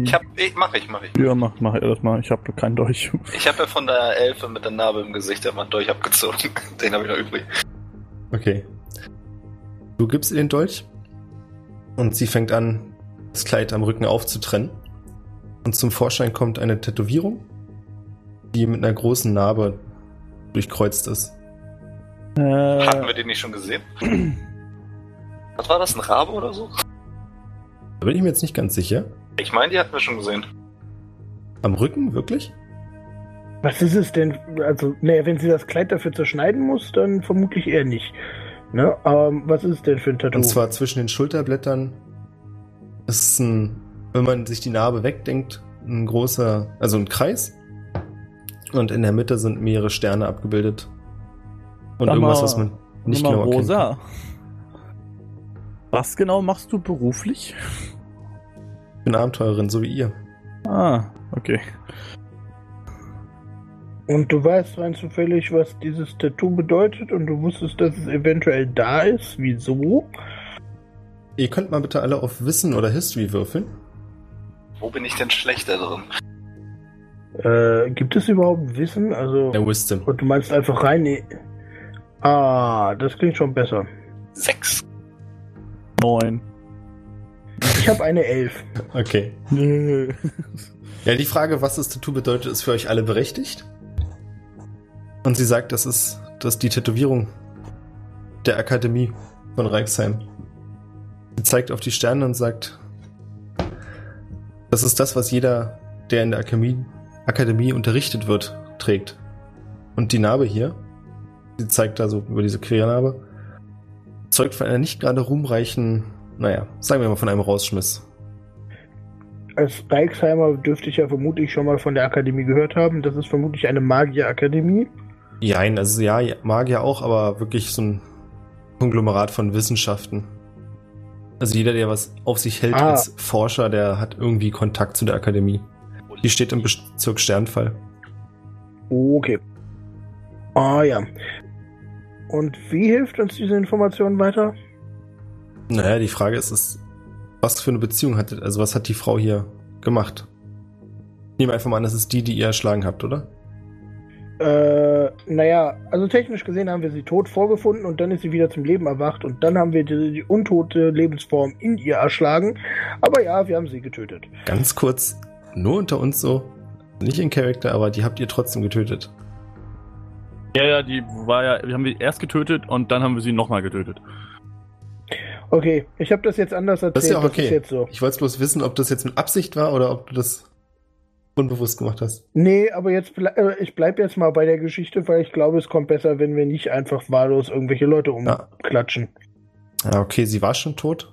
Ich hab, ich, mach ich, mach ich. ja, mach, mach das mal. Ich habe keinen Dolch. Ich habe ja von der Elfe mit der Narbe im Gesicht immer einen Dolch abgezogen. Den habe ich noch übrig. Okay. Du gibst ihr den Dolch und sie fängt an, das Kleid am Rücken aufzutrennen. Und zum Vorschein kommt eine Tätowierung, die mit einer großen Narbe durchkreuzt ist. Äh, Hatten wir den nicht schon gesehen? Was war das, ein Rabe oder so? Da bin ich mir jetzt nicht ganz sicher. Ich meine, die hatten wir schon gesehen. Am Rücken, wirklich? was ist es denn? Also, naja, wenn sie das Kleid dafür zerschneiden muss, dann vermutlich eher nicht. Ne? Ähm, was ist es denn für ein Tattoo? Und zwar zwischen den Schulterblättern ist ein, wenn man sich die Narbe wegdenkt, ein großer, also ein Kreis. Und in der Mitte sind mehrere Sterne abgebildet. Und Sag irgendwas, mal- was man nicht genau. Rosa. Was genau machst du beruflich? Ich bin Abenteurerin, so wie ihr. Ah, okay. Und du weißt rein zufällig, was dieses Tattoo bedeutet und du wusstest, dass es eventuell da ist. Wieso? Ihr könnt mal bitte alle auf Wissen oder History würfeln. Wo bin ich denn schlechter drin? Äh, gibt es überhaupt Wissen? Also, Der Wisdom. und du meinst einfach rein. nee. Ah, das klingt schon besser. Sechs. Neun. Ich habe eine Elf. Okay. Nö. Ja, die Frage, was das Tattoo bedeutet, ist für euch alle berechtigt. Und sie sagt, das ist, das ist die Tätowierung der Akademie von Reichsheim. Sie zeigt auf die Sterne und sagt, das ist das, was jeder, der in der Akademie, Akademie unterrichtet wird, trägt. Und die Narbe hier, sie zeigt da so über diese Quernarbe, zeugt von einer nicht gerade ruhmreichen, naja, sagen wir mal von einem Rausschmiss. Als Reichsheimer dürfte ich ja vermutlich schon mal von der Akademie gehört haben. Das ist vermutlich eine Magierakademie. Jein, also ja, ja, Magier auch, aber wirklich so ein Konglomerat von Wissenschaften. Also jeder, der was auf sich hält Ah. als Forscher, der hat irgendwie Kontakt zu der Akademie. Die steht im Bezirk Sternfall. Okay. Ah ja. Und wie hilft uns diese Information weiter? Naja, die Frage ist, ist was für eine Beziehung hattet, also was hat die Frau hier gemacht? Ich nehme einfach mal an, das ist die, die ihr erschlagen habt, oder? Äh, naja, also technisch gesehen haben wir sie tot vorgefunden und dann ist sie wieder zum Leben erwacht und dann haben wir die, die untote Lebensform in ihr erschlagen. Aber ja, wir haben sie getötet. Ganz kurz, nur unter uns so, nicht in Charakter, aber die habt ihr trotzdem getötet. Ja, ja, die war ja, wir haben die erst getötet und dann haben wir sie nochmal getötet. Okay, ich habe das jetzt anders erzählt. Das ist ja auch das okay. ist jetzt so. Ich wollte bloß wissen, ob das jetzt mit Absicht war oder ob du das unbewusst gemacht hast. Nee, aber jetzt ble äh, ich bleib jetzt mal bei der Geschichte, weil ich glaube, es kommt besser, wenn wir nicht einfach wahllos irgendwelche Leute Ja. umklatschen. Ja, okay, sie war schon tot.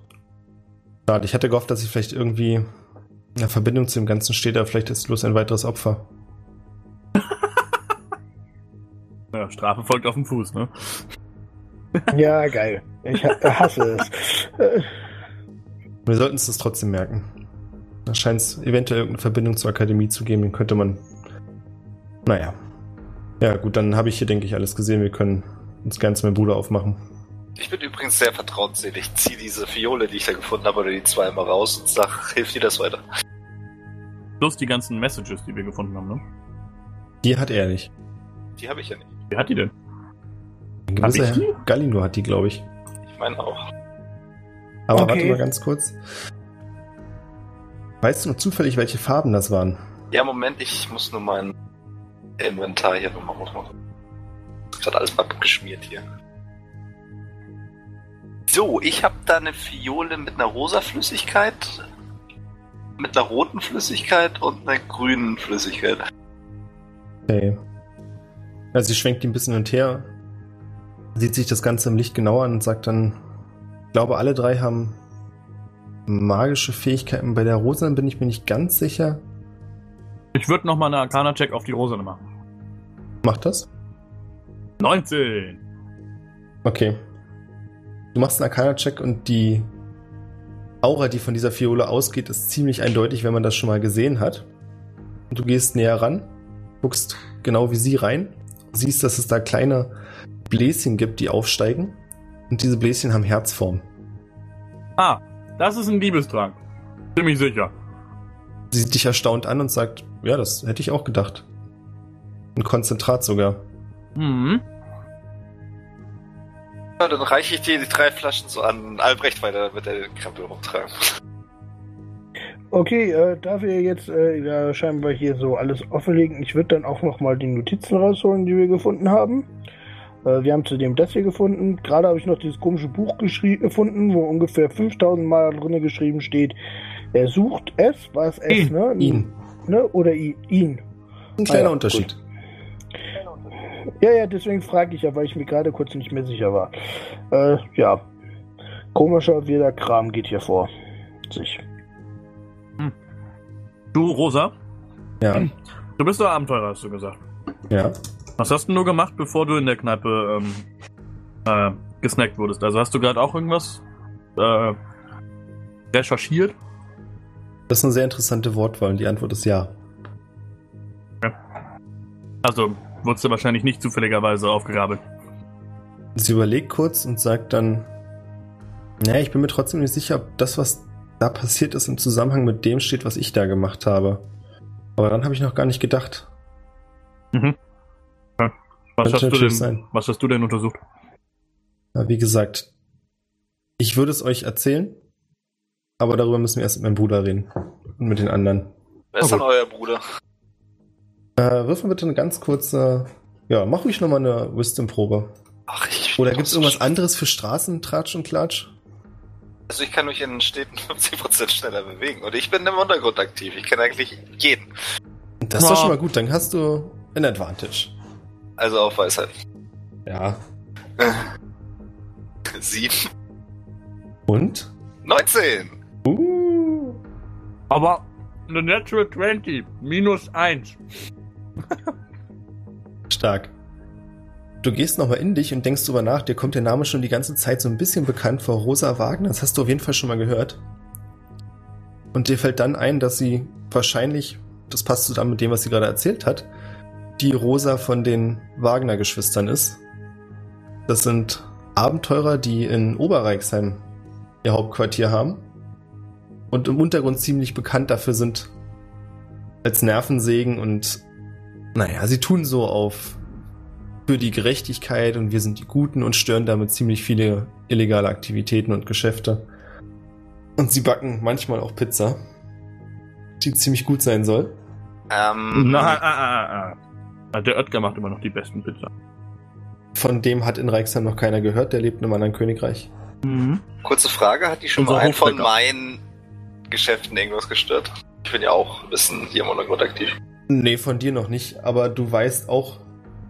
Schade, ich hatte gehofft, dass sie vielleicht irgendwie in Verbindung zu dem Ganzen steht, aber vielleicht ist es bloß ein weiteres Opfer. Ja, Strafe folgt auf den Fuß, ne? Ja, geil. Ich ha hasse es. Wir sollten uns das trotzdem merken. Da scheint es eventuell irgendeine Verbindung zur Akademie zu geben, den könnte man. Naja. Ja, gut, dann habe ich hier, denke ich, alles gesehen. Wir können uns gerne zu meinem Bruder aufmachen. Ich bin übrigens sehr vertrauensselig. Zieh diese Fiole, die ich da gefunden habe, oder die zwei mal raus und sag, hilft dir das weiter? Plus die ganzen Messages, die wir gefunden haben, ne? Die hat er nicht. Die habe ich ja nicht. Wer hat die denn? Ein Hab gewisser ich die? Herr Galino hat die, glaube ich. Ich meine auch. Aber Okay. warte mal ganz kurz. Weißt du noch zufällig, welche Farben das waren? Ja, Moment, ich muss nur mein Inventar hier nochmal aufmachen. Gerade alles abgeschmiert hier. So, ich habe da eine Fiole mit einer rosa Flüssigkeit, mit einer roten Flüssigkeit und einer grünen Flüssigkeit. Okay. Also sie schwenkt ihn ein bisschen hin und her, sieht sich das Ganze im Licht genauer an und sagt dann, ich glaube, alle drei haben magische Fähigkeiten. Bei der Rosa bin ich mir nicht ganz sicher. Ich würde nochmal eine Arcana-Check auf die Rosane machen. Macht das? 19! Okay. Du machst einen Arcana-Check und die Aura, die von dieser Fiole ausgeht, ist ziemlich eindeutig, wenn man das schon mal gesehen hat. Und du gehst näher ran, guckst genau wie sie rein, siehst, dass es da kleine Bläschen gibt, die aufsteigen. Und diese Bläschen haben Herzform. Ah, das ist ein Liebestrank. Ziemlich sicher. Sie sieht dich erstaunt an und sagt, ja, das hätte ich auch gedacht. Ein Konzentrat sogar. Mhm. Ja, dann reiche ich dir die drei Flaschen so an Albrecht weiter, damit er den Krempel rumtragen muss. Okay, äh, da wir jetzt äh, ja, scheinbar hier so alles offenlegen, ich würde dann auch nochmal die Notizen rausholen, die wir gefunden haben. Äh, wir haben zudem das hier gefunden. Gerade habe ich noch dieses komische Buch gefunden, wo ungefähr 5000 Mal drin geschrieben steht, er sucht es, war es es, Ihn, ne? Ihn. Ne? Oder i- ihn. Ein kleiner Ah ja, Unterschied. Ja, ja, deswegen frage ich ja, weil ich mir gerade kurz nicht mehr sicher war. Äh, ja. Komischer wieder Kram geht hier vor. Sich. Du, Rosa, Ja, du bist doch Abenteurer, hast du gesagt. ja. Was hast du nur gemacht, bevor du in der Kneipe ähm, äh, gesnackt wurdest? Also hast du gerade auch irgendwas äh, recherchiert? Das ist eine sehr interessante Wortwahl und die Antwort ist ja. Also wurdest du wahrscheinlich nicht zufälligerweise aufgegabelt. Sie überlegt kurz und sagt dann, naja, ich bin mir trotzdem nicht sicher, ob das, was da passiert ist, im Zusammenhang mit dem steht, was ich da gemacht habe. Aber dann habe ich noch gar nicht gedacht. Mhm. Ja. Was, hast du denn, sein. was hast du denn untersucht? Aber wie gesagt, ich würde es euch erzählen, aber darüber müssen wir erst mit meinem Bruder reden und mit den anderen. Wer ist Oh, denn euer Bruder? Äh, wirf mal bitte eine ganz kurze, ja, mach ruhig nochmal eine Wisdom-Probe. Ach, ich. Oder gibt es irgendwas anderes für Straßentratsch und Klatsch? Also ich kann mich in Städten 50% schneller bewegen. Und ich bin im Untergrund aktiv. Ich kenne eigentlich jeden. Das ist doch Ja. schon mal gut, dann hast du ein Advantage. Also auf Weisheit. Ja. Sieben. Und? 19! Uh. Aber eine Natural 20, minus 1. Stark. Du gehst nochmal in dich und denkst drüber nach, dir kommt der Name schon die ganze Zeit so ein bisschen bekannt vor. Rosa Wagner, das hast du auf jeden Fall schon mal gehört. Und dir fällt dann ein, dass sie wahrscheinlich, das passt zusammen mit dem, was sie gerade erzählt hat, die Rosa von den Wagner-Geschwistern ist. Das sind Abenteurer, die in Oberreichsheim ihr Hauptquartier haben und im Untergrund ziemlich bekannt dafür sind, als Nervensägen und naja, sie tun so auf für die Gerechtigkeit und wir sind die Guten und stören damit ziemlich viele illegale Aktivitäten und Geschäfte. Und sie backen manchmal auch Pizza, die ziemlich gut sein soll. Ähm, Na, ah, ah, ah, ah. Der Oetker macht immer noch die besten Pizza. Von dem hat in Reichsheim noch keiner gehört, der lebt in einem anderen Königreich. Mhm. kurze Frage, hat die schon Unser mal einen von meinen Geschäften irgendwas gestört? Ich bin ja auch ein bisschen hier im Untergrund aktiv. Nee, von dir noch nicht, aber du weißt auch,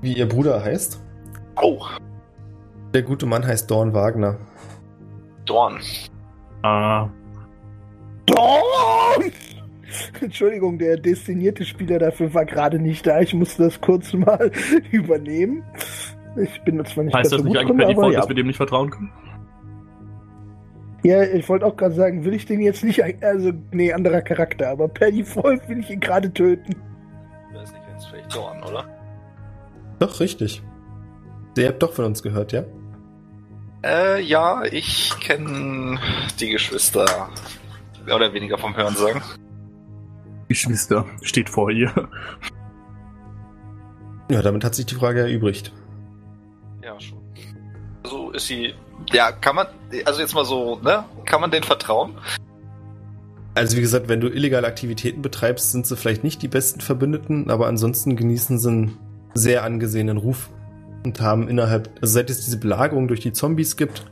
wie ihr Bruder heißt. Oh, Der gute Mann heißt Dorn Wagner. Dorn. Ah, Dorn! Entschuldigung, der destinierte Spieler dafür war gerade nicht da. Ich musste das kurz mal übernehmen. Ich bin zwar nicht heißt das so nicht eigentlich per Default, ja. dass wir dem nicht vertrauen können? ja, ich wollte auch gerade sagen, will ich den jetzt nicht, also, nee, anderer Charakter, aber per Default will ich ihn gerade töten. Ich weiß nicht, wenn es vielleicht Dorn, oder? Doch, richtig. Der habt doch von uns gehört, ja? Äh, ja, ich kenne die Geschwister mehr oder weniger vom Hören sagen. Geschwister steht vor ihr. Ja, damit hat sich die Frage erübrigt. Ja, schon. So ist sie. Ja, kann man, also jetzt mal so, ne? Kann man den vertrauen? Also wie gesagt, wenn du illegale Aktivitäten betreibst, sind sie vielleicht nicht die besten Verbündeten, aber ansonsten genießen sie einen sehr angesehenen Ruf und haben innerhalb, also seit es diese Belagerung durch die Zombies gibt,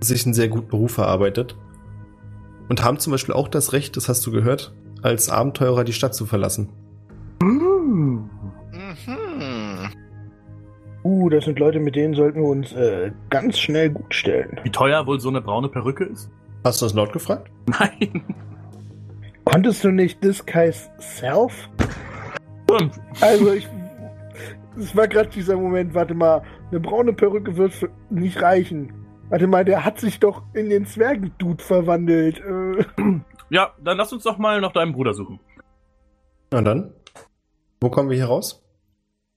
sich einen sehr guten Ruf erarbeitet. Und haben zum Beispiel auch das Recht, das hast du gehört, als Abenteurer die Stadt zu verlassen. Mhm. Uh, das sind Leute, mit denen sollten wir uns äh, ganz schnell gut stellen. Wie teuer wohl so eine braune Perücke ist? Hast du das laut gefragt? Nein. Konntest du nicht Disguise Self? Also ich. Es war gerade dieser Moment, warte mal, eine braune Perücke wird nicht reichen. Warte mal, der hat sich doch in den Zwergendude verwandelt. Äh, Ja, dann lass uns doch mal nach deinem Bruder suchen. Na dann. Wo kommen wir hier raus?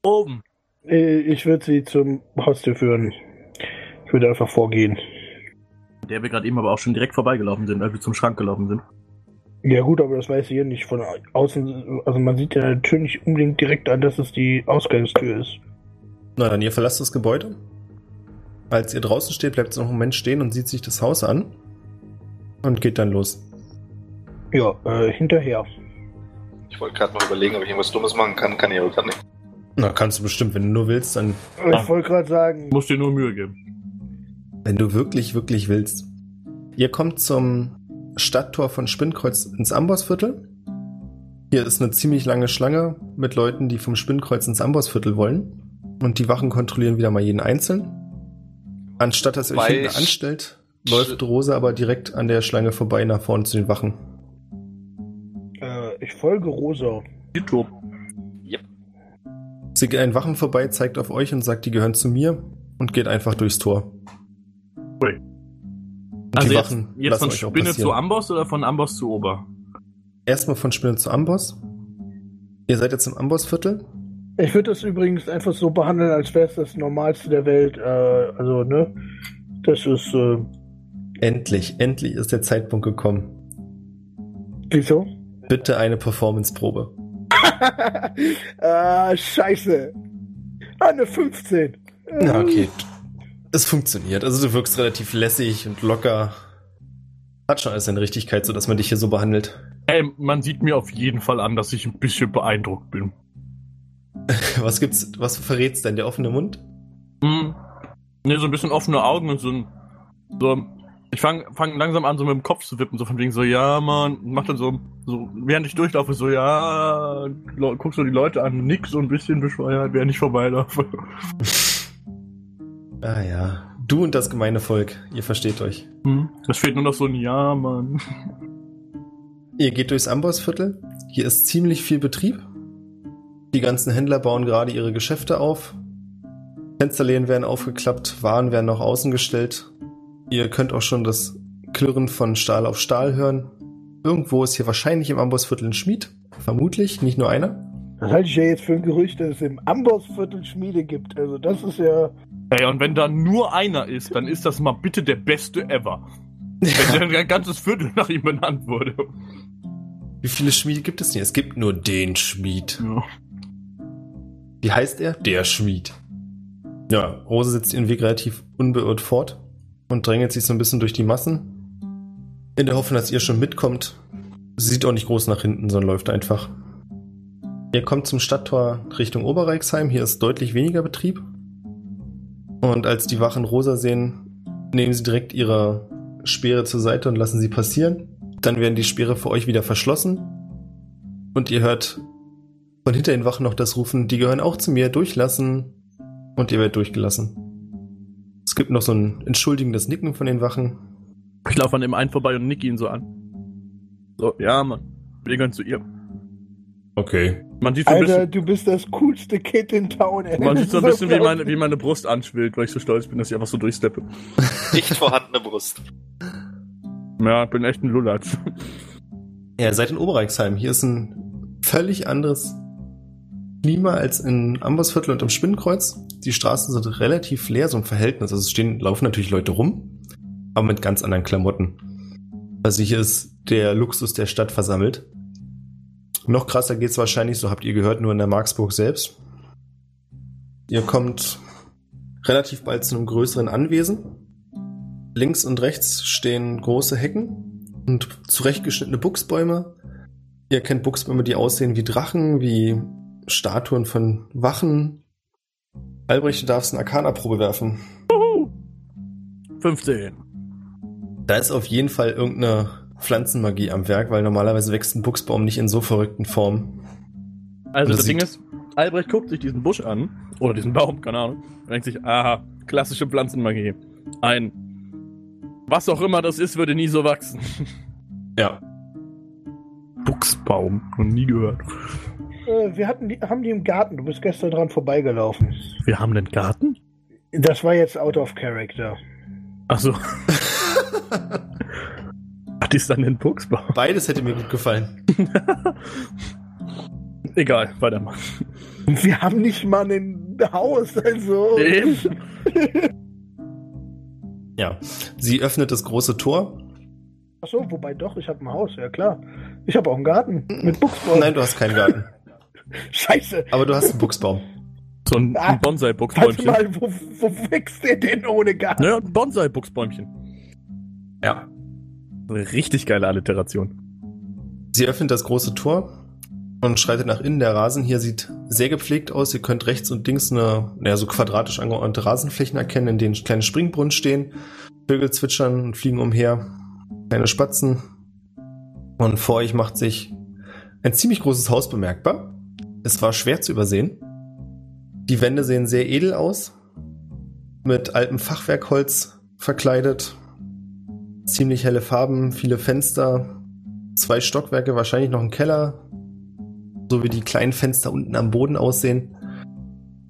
Oben. äh, ich würde sie zum Haustür führen. Ich würde einfach vorgehen. Der wir gerade eben aber auch schon direkt vorbeigelaufen sind, als wir zum Schrank gelaufen sind. Ja gut, aber das weiß ich hier nicht von außen. Also man sieht ja natürlich nicht unbedingt direkt an, dass es die Ausgangstür ist. Na dann, ihr verlasst das Gebäude. Als ihr draußen steht, bleibt es noch einen Moment stehen und sieht sich das Haus an. Und geht dann los. Ja, äh, hinterher. Ich wollte gerade mal überlegen, ob ich irgendwas Dummes machen kann, kann ich aber gerade nicht. Na, kannst du bestimmt, wenn du nur willst, dann, Ich wollte gerade sagen, Musst dir nur Mühe geben. wenn du wirklich, wirklich willst. Ihr kommt zum Stadttor von Spinnkreuz ins Ambossviertel. Hier ist eine ziemlich lange Schlange mit Leuten, die vom Spinnkreuz ins Ambossviertel wollen. Und die Wachen kontrollieren wieder mal jeden einzeln. Anstatt dass ihr euch hinten anstellt, läuft Rosa aber direkt an der Schlange vorbei nach vorne zu den Wachen. Ich folge Rosa. YouTube. Sie geht einen Wachen vorbei, zeigt auf euch und sagt, die gehören zu mir und geht einfach durchs Tor. Ui. Und Also die jetzt, Wachen jetzt von Spinne zu Amboss oder von Amboss zu Ober? Erstmal von Spinne zu Amboss. Ihr seid jetzt im Ambossviertel. Ich würde das übrigens einfach so behandeln, als wäre es das Normalste der Welt. Äh, also, ne? Das ist, äh, Endlich, endlich ist der Zeitpunkt gekommen. wieso? Bitte eine Performance-Probe. ah, scheiße. Eine 15. Na, okay. Es funktioniert. Also du wirkst relativ lässig und locker. Hat schon alles seine Richtigkeit, so dass man dich hier so behandelt. Ey, man sieht mir auf jeden Fall an, dass ich ein bisschen beeindruckt bin. Was gibt's, was verrätst denn der offene Mund? Hm. Ne, so ein bisschen offene Augen und so ein. So, ich fange fang langsam an, so mit dem Kopf zu wippen, so von wegen so, ja, man, mach dann so, so, während ich durchlaufe, so, ja, guck so die Leute an, nix so ein bisschen bescheuert, während ich vorbeilaufe. Ah ja. Du und das gemeine Volk, ihr versteht euch. Hm. Es fehlt nur noch so ein Ja, Mann. Ihr geht durchs Ambossviertel. Hier ist ziemlich viel Betrieb. Die ganzen Händler bauen gerade ihre Geschäfte auf. Fensterläden werden aufgeklappt, Waren werden nach außen gestellt. Ihr könnt auch schon das Klirren von Stahl auf Stahl hören. Irgendwo ist hier wahrscheinlich im Ambossviertel ein Schmied. Vermutlich, nicht nur einer. Das halte ich ja jetzt für ein Gerücht, dass es im Ambossviertel Schmiede gibt. Also, das ist ja. Ey, und wenn da nur einer ist, dann ist das mal bitte der beste ever. Wenn ein ganzes Viertel nach ihm benannt wurde. Wie viele Schmiede gibt es hier? Es gibt nur den Schmied. Ja. Wie heißt er? Der Schmied. Ja, Rose setzt ihren Weg relativ unbeirrt fort und drängelt sich so ein bisschen durch die Massen. In der Hoffnung, dass ihr schon mitkommt. Sie sieht auch nicht groß nach hinten, sondern läuft einfach. Ihr kommt zum Stadttor Richtung Oberreichsheim. Hier ist deutlich weniger Betrieb. Und als die Wachen Rosa sehen, nehmen sie direkt ihre Speere zur Seite und lassen sie passieren. Dann werden die Speere für euch wieder verschlossen. Und ihr hört von hinter den Wachen noch das Rufen, die gehören auch zu mir, durchlassen. Und ihr werdet durchgelassen. Es gibt noch so ein entschuldigendes Nicken von den Wachen. Ich laufe an dem einen vorbei und nick ihn so an. So, ja, Mann. Wir gehören zu ihr. Okay. Man sieht so ein Alter, bisschen, du bist das coolste Kid in Town, ey. man sieht so ein bisschen wie meine, wie meine Brust anschwillt, weil ich so stolz bin, dass ich einfach so durchsteppe. Nicht vorhandene Brust. Ja, ich bin echt ein Lulatsch. Ja, ihr seid in Oberreichsheim. Hier ist ein völlig anderes Klima als in Ambersviertel und im Spinnenkreuz. Die Straßen sind relativ leer, so ein Verhältnis. Also es stehen, laufen natürlich Leute rum, aber mit ganz anderen Klamotten. Also hier ist der Luxus der Stadt versammelt. Noch krasser geht's wahrscheinlich, so habt ihr gehört, nur in der Marksburg selbst. Ihr kommt relativ bald zu einem größeren Anwesen. Links und rechts stehen große Hecken und zurechtgeschnittene Buchsbäume. Ihr kennt Buchsbäume, die aussehen wie Drachen, wie Statuen von Wachen. Albrecht, du darfst eine Arcana-Probe werfen. 15. Da ist auf jeden Fall irgendeine Pflanzenmagie am Werk, weil normalerweise wächst ein Buchsbaum nicht in so verrückten Formen. Also das das Ding ist, Albrecht guckt sich diesen Busch an, oder diesen Baum, keine Ahnung, und denkt sich, aha, klassische Pflanzenmagie. Ein was auch immer das ist, würde nie so wachsen. Ja. Buchsbaum, noch nie gehört. Äh, wir hatten die, haben die im Garten. Du bist gestern dran vorbeigelaufen. Wir haben einen Garten? Das war jetzt out of character. Achso. Hat die ist dann den Buchsbaum? Beides hätte mir gut gefallen. Egal, weitermachen. Wir haben nicht mal ein Haus, also. Eben. Ja. Sie öffnet das große Tor. Achso, wobei doch, ich habe ein Haus, ja klar. Ich habe auch einen Garten mit Buchsbaum. Nein, du hast keinen Garten. Scheiße. Aber du hast einen Buchsbaum. So ein, ein Warte Bonsai-Buchsbäumchen. mal, wo, wo wächst der denn ohne Garten? Naja, ein Bonsai-Buchsbäumchen. Ja. Eine richtig geile Alliteration. Sie öffnet das große Tor und schreitet nach innen. Der Rasen hier sieht sehr gepflegt aus. Ihr könnt rechts und links eine, naja, so quadratisch angeordnete Rasenflächen erkennen, in denen kleine Springbrunnen stehen. Vögel zwitschern und fliegen umher. Kleine Spatzen. Und vor euch macht sich ein ziemlich großes Haus bemerkbar. Es war schwer zu übersehen. Die Wände sehen sehr edel aus. Mit altem Fachwerkholz verkleidet. Ziemlich helle Farben, viele Fenster, zwei Stockwerke, wahrscheinlich noch ein Keller, so wie die kleinen Fenster unten am Boden aussehen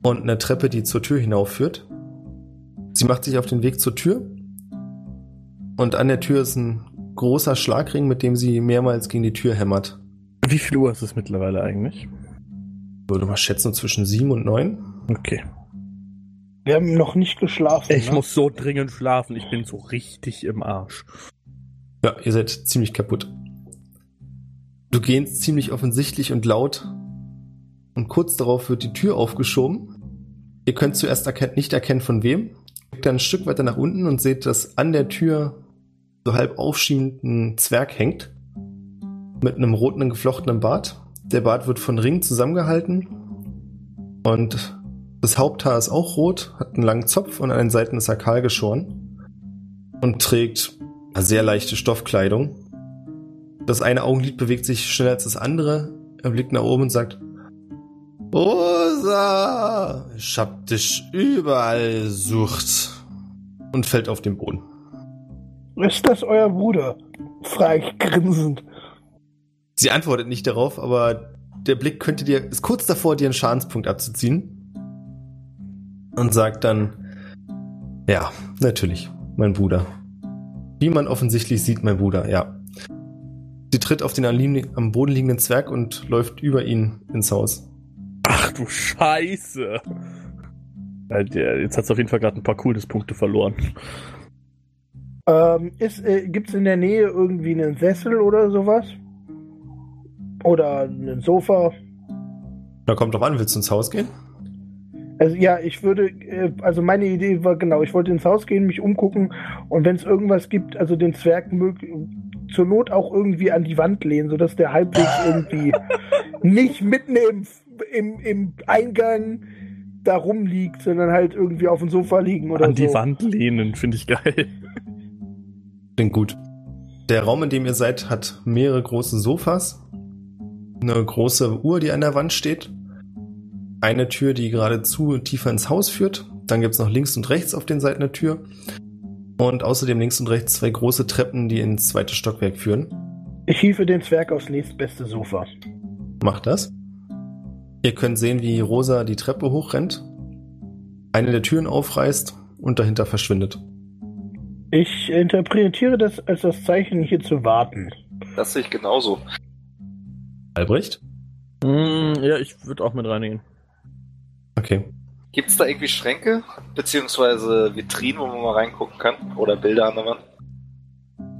und eine Treppe, die zur Tür hinaufführt. Sie macht sich auf den Weg zur Tür und an der Tür ist ein großer Schlagring, mit dem sie mehrmals gegen die Tür hämmert. Wie viel Uhr ist es mittlerweile eigentlich? Würde mal schätzen zwischen sieben und neun. Okay. Wir haben noch nicht geschlafen. Ich ne? muss so dringend schlafen. Ich bin so richtig im Arsch. Ja, ihr seid ziemlich kaputt. Du gehst ziemlich offensichtlich und laut und kurz darauf wird die Tür aufgeschoben. Ihr könnt zuerst erken nicht erkennen von wem. Guckt dann ein Stück weiter nach unten und seht, dass an der Tür so halb aufschiebend ein Zwerg hängt mit einem roten geflochtenen Bart. Der Bart wird von Ringen zusammengehalten und das Haupthaar ist auch rot, hat einen langen Zopf und an den Seiten ist er kahl geschoren und trägt eine sehr leichte Stoffkleidung. Das eine Augenlid bewegt sich schneller als das andere. Er blickt nach oben und sagt, Rosa, ich hab dich überall gesucht. Und fällt auf den Boden. Ist das euer Bruder? frage ich grinsend. Sie antwortet nicht darauf, aber der Blick könnte dir, ist kurz davor, dir einen Schadenspunkt abzuziehen. Und sagt dann, ja, natürlich, mein Bruder. Wie man offensichtlich sieht, mein Bruder, ja. Sie tritt auf den am Boden liegenden Zwerg und läuft über ihn ins Haus. Ach du Scheiße. Jetzt hat's auf jeden Fall gerade ein paar Coolness-Punkte verloren. Ähm, ist, äh, gibt's in der Nähe irgendwie einen Sessel oder sowas? Oder ein Sofa? Da kommt drauf an, willst du ins Haus gehen? Also ja, ich würde, äh, also meine Idee war genau, ich wollte ins Haus gehen, mich umgucken und wenn es irgendwas gibt, also den Zwerg mög zur Not auch irgendwie an die Wand lehnen, sodass der halbwegs irgendwie nicht mitten im, im, im Eingang da rumliegt, sondern halt irgendwie auf dem Sofa liegen oder An so. die Wand lehnen, finde ich geil. Klingt gut. Der Raum, in dem ihr seid, hat mehrere große Sofas, eine große Uhr, die an der Wand steht, eine Tür, die geradezu tiefer ins Haus führt. Dann gibt's noch links und rechts auf den Seiten eine Tür. Und außerdem links und rechts zwei große Treppen, die ins zweite Stockwerk führen. Ich hiefe den Zwerg aufs nächstbeste Sofa. Macht das. Ihr könnt sehen, wie Rosa die Treppe hochrennt, eine der Türen aufreißt und dahinter verschwindet. Ich interpretiere das als das Zeichen, hier zu warten. Das sehe ich genauso. Albrecht? Mm, ja, ich würde auch mit reingehen. Okay. Gibt es da irgendwie Schränke, beziehungsweise Vitrinen, wo man mal reingucken kann? Oder Bilder an der Wand?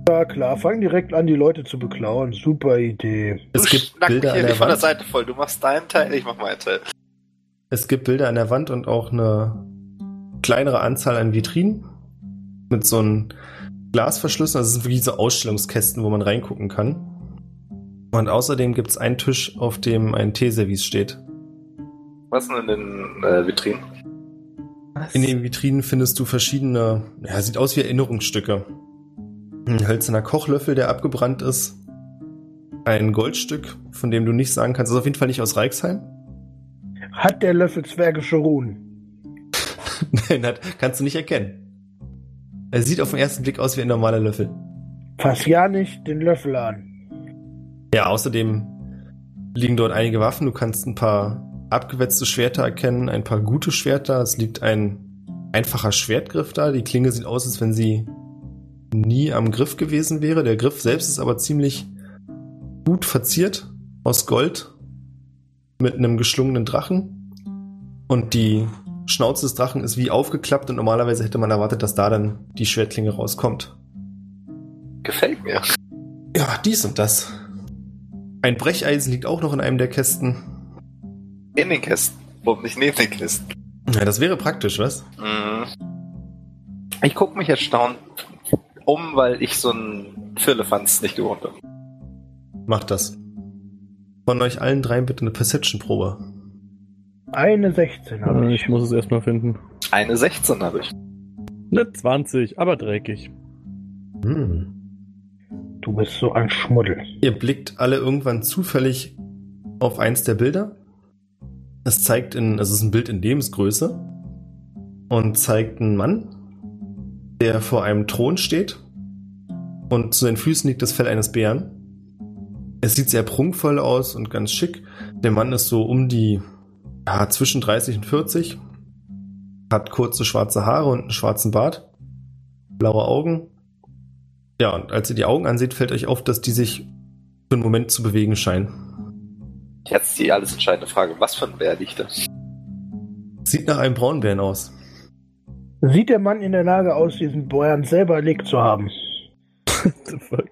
Ja klar, fang direkt an, die Leute zu beklauen. Super Idee. Es Du gibt Bilder an der von der Wand. Seite voll. Du machst deinen Teil, ich mach meinen Teil. Es gibt Bilder an der Wand und auch eine kleinere Anzahl an Vitrinen mit so einem Glasverschlüssen. Also es sind wirklich so Ausstellungskästen, wo man reingucken kann. Und außerdem gibt es einen Tisch, auf dem ein Teeservice steht. Was denn in den äh, Vitrinen? In den Vitrinen findest du verschiedene, ja, sieht aus wie Erinnerungsstücke. Ein hölzerner Kochlöffel, der abgebrannt ist. Ein Goldstück, von dem du nicht sagen kannst, ist auf jeden Fall nicht aus Reichsheim. Hat der Löffel zwergische Ruhen? Nein, hat, kannst du nicht erkennen. Er sieht auf den ersten Blick aus wie ein normaler Löffel. Fass ja nicht den Löffel an. Ja, außerdem liegen dort einige Waffen. Du kannst ein paar abgewetzte Schwerter erkennen, ein paar gute Schwerter. Es liegt ein einfacher Schwertgriff da. Die Klinge sieht aus, als wenn sie nie am Griff gewesen wäre. Der Griff selbst ist aber ziemlich gut verziert aus Gold mit einem geschlungenen Drachen. Und die Schnauze des Drachen ist wie aufgeklappt und normalerweise hätte man erwartet, dass da dann die Schwertklinge rauskommt. Gefällt mir. Ja, dies und das. Ein Brecheisen liegt auch noch in einem der Kästen. In den Kästen. Warum nicht neben den Kisten? Ja, das wäre praktisch, was? Mhm. Ich gucke mich erstaunt um, weil ich so ein Firlefanz nicht gewohnt bin. Macht das. Von euch allen dreien bitte eine Perception-Probe. Eine 16 habe Äh, ich. Ich muss es erstmal finden. Eine 16 habe ich. Eine 20, aber dreckig. Hm. Du bist so ein Schmuddel. Ihr blickt alle irgendwann zufällig auf eins der Bilder. Es zeigt in, es ist ein Bild in Lebensgröße und zeigt einen Mann, der vor einem Thron steht und zu seinen Füßen liegt das Fell eines Bären. Es sieht sehr prunkvoll aus und ganz schick. Der Mann ist so um die ja, zwischen 30 und 40, hat kurze schwarze Haare und einen schwarzen Bart, blaue Augen. Ja, und als ihr die Augen ansieht, fällt euch auf, dass die sich für einen Moment zu bewegen scheinen. Jetzt die alles entscheidende Frage. Was für ein Bär liegt da? Sieht nach einem Braunbären aus. Sieht der Mann in der Lage aus, diesen Bäuern selber erlegt zu haben? What the fuck?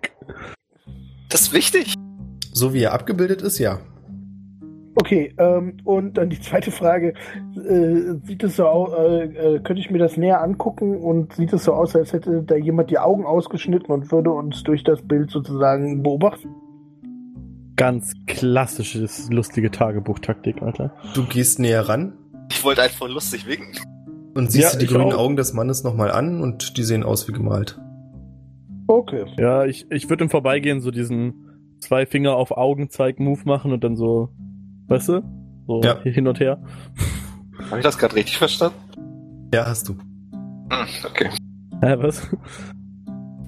Das ist wichtig. So wie er abgebildet ist, ja. Okay, ähm, und dann die zweite Frage. Äh, sieht es so aus, äh, äh, könnte ich mir das näher angucken und sieht es so aus, als hätte da jemand die Augen ausgeschnitten und würde uns durch das Bild sozusagen beobachten? Ganz klassisches, lustige Tagebuchtaktik, Alter. Du gehst näher ran Ich wollte einfach lustig winken. und siehst Ja, dir die grünen auch. Augen des Mannes nochmal an und die sehen aus wie gemalt. Okay. Ja, ich, ich würde im Vorbeigehen so diesen zwei Finger auf Augenzeig-Move machen und dann so, weißt du? So Ja. hin und her. Habe ich das gerade richtig verstanden? Ja, hast du. Hm, okay. Hä, was?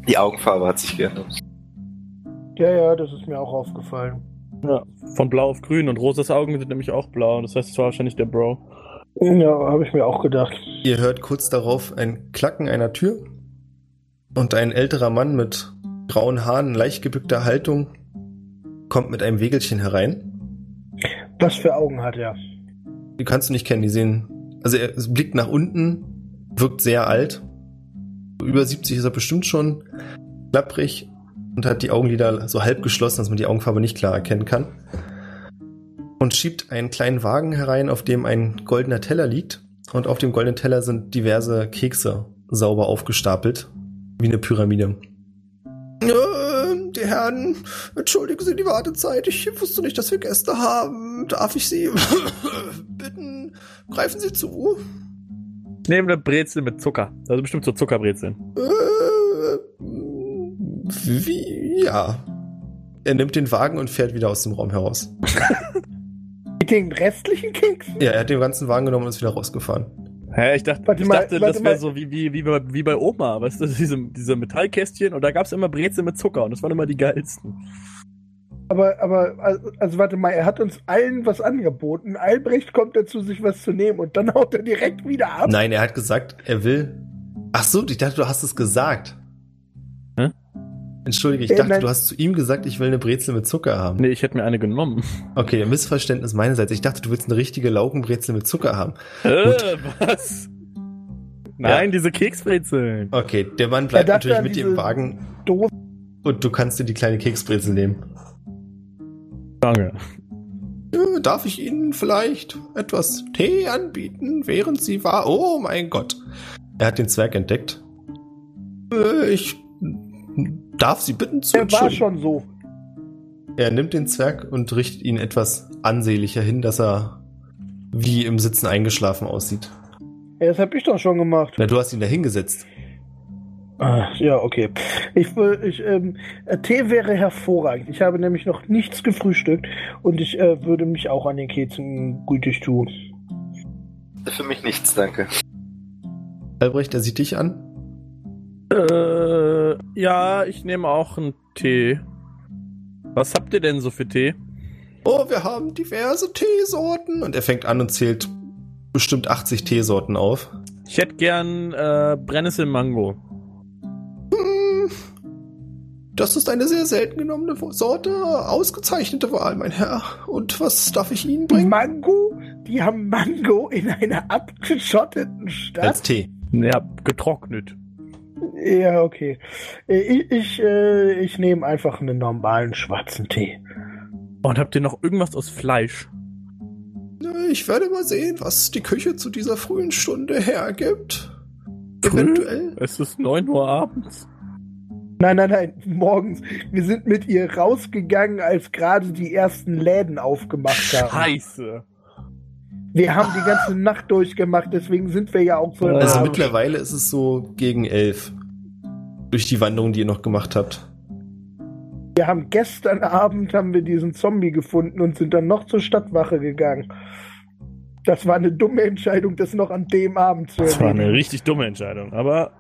Die Augenfarbe hat sich geändert. Ja, ja, das ist mir auch aufgefallen. Ja, von blau auf grün und Rosas Augen sind nämlich auch blau. Das heißt, es war wahrscheinlich der Bro. Ja, habe ich mir auch gedacht. Ihr hört kurz darauf ein Klacken einer Tür und ein älterer Mann mit grauen Haaren, leicht gebückter Haltung kommt mit einem Wegelchen herein. Was für Augen hat er? Die kannst du nicht kennen, die sehen. Also er blickt nach unten, wirkt sehr alt. Über 70 ist er bestimmt schon klapprig und hat die Augenlider so halb geschlossen, dass man die Augenfarbe nicht klar erkennen kann. Und schiebt einen kleinen Wagen herein, auf dem ein goldener Teller liegt. und auf dem goldenen Teller sind diverse Kekse sauber aufgestapelt. Wie eine Pyramide. Äh, die Herren, entschuldigen Sie die Wartezeit. Ich wusste nicht, dass wir Gäste haben. Darf ich Sie bitten, greifen Sie zu? Nehme eine Brezel mit Zucker. Also bestimmt so Zuckerbrezeln. Äh, wie? Ja. Er nimmt den Wagen und fährt wieder aus dem Raum heraus. Mit den restlichen Keks? Ja, er hat den ganzen Wagen genommen und ist wieder rausgefahren. Hä, ich dachte, Warte ich mal, dachte das wäre so wie, wie, wie, bei, wie bei Oma, weißt du, diese, diese Metallkästchen und da gab's immer Brezel mit Zucker und das waren immer die geilsten. Aber, aber, also, also warte mal, er hat uns allen was angeboten. Albrecht kommt dazu, sich was zu nehmen und dann haut er direkt wieder ab. Nein, er hat gesagt, er will. Ach so, ich dachte, du hast es gesagt. Hä? Entschuldige, ich Äh, dachte, nein. du hast zu ihm gesagt, ich will eine Brezel mit Zucker haben. Nee, ich hätte mir eine genommen. Okay, Missverständnis meinerseits. Ich dachte, du willst eine richtige Laugenbrezel mit Zucker haben. Äh, was? Nein, diese Keksbrezeln. Okay, der Mann bleibt natürlich mit dir im Wagen Dose. und du kannst dir die kleine Keksbrezel nehmen. Danke. Äh, Darf ich Ihnen vielleicht etwas Tee anbieten, während Sie war? Oh mein Gott. Er hat den Zwerg entdeckt. Äh, Ich darf Sie bitten zu Er war schon so. Er nimmt den Zwerg und richtet ihn etwas ansehnlicher hin, dass er wie im Sitzen eingeschlafen aussieht. Ja, das hab ich doch schon gemacht. Na, du hast ihn da hingesetzt. Ah, ja, okay. Ich, will- ich, ähm, äh, Tee wäre hervorragend. Ich habe nämlich noch nichts gefrühstückt und ich äh, würde mich auch an den Keksen gütig tun. Für mich nichts, danke. Albrecht, er sieht dich an. Äh, ja, ich nehme auch einen Tee. Was habt ihr denn so für Tee? Oh, wir haben diverse Teesorten. Und er fängt an und zählt bestimmt 80 Teesorten auf. Ich hätte gern äh, Brennnessel Mango. Hm, Das ist eine sehr selten genommene Sorte. Ausgezeichnete Wahl, mein Herr. Und was darf ich Ihnen bringen? Mango? Die haben Mango in einer abgeschotteten Stadt? Als Tee. Ja, getrocknet. Ja, okay. Äh, Ich, ich, äh, ich nehme einfach einen normalen schwarzen Tee. Und habt ihr noch irgendwas aus Fleisch? Ich werde mal sehen, was die Küche zu dieser frühen Stunde hergibt. Früh? Eventuell. Es ist 9 Uhr abends. Nein, nein, nein, morgens. Wir sind mit ihr rausgegangen, als gerade die ersten Läden aufgemacht haben. Scheiße. Wir haben die ganze Nacht durchgemacht, deswegen sind wir ja auch so Also mittlerweile ist es so gegen elf. Durch die Wanderung, die ihr noch gemacht habt. Wir haben gestern Abend haben wir diesen Zombie gefunden und sind dann noch zur Stadtwache gegangen. Das war eine dumme Entscheidung, das noch an dem Abend zu Das war eine erledigen. richtig dumme Entscheidung, aber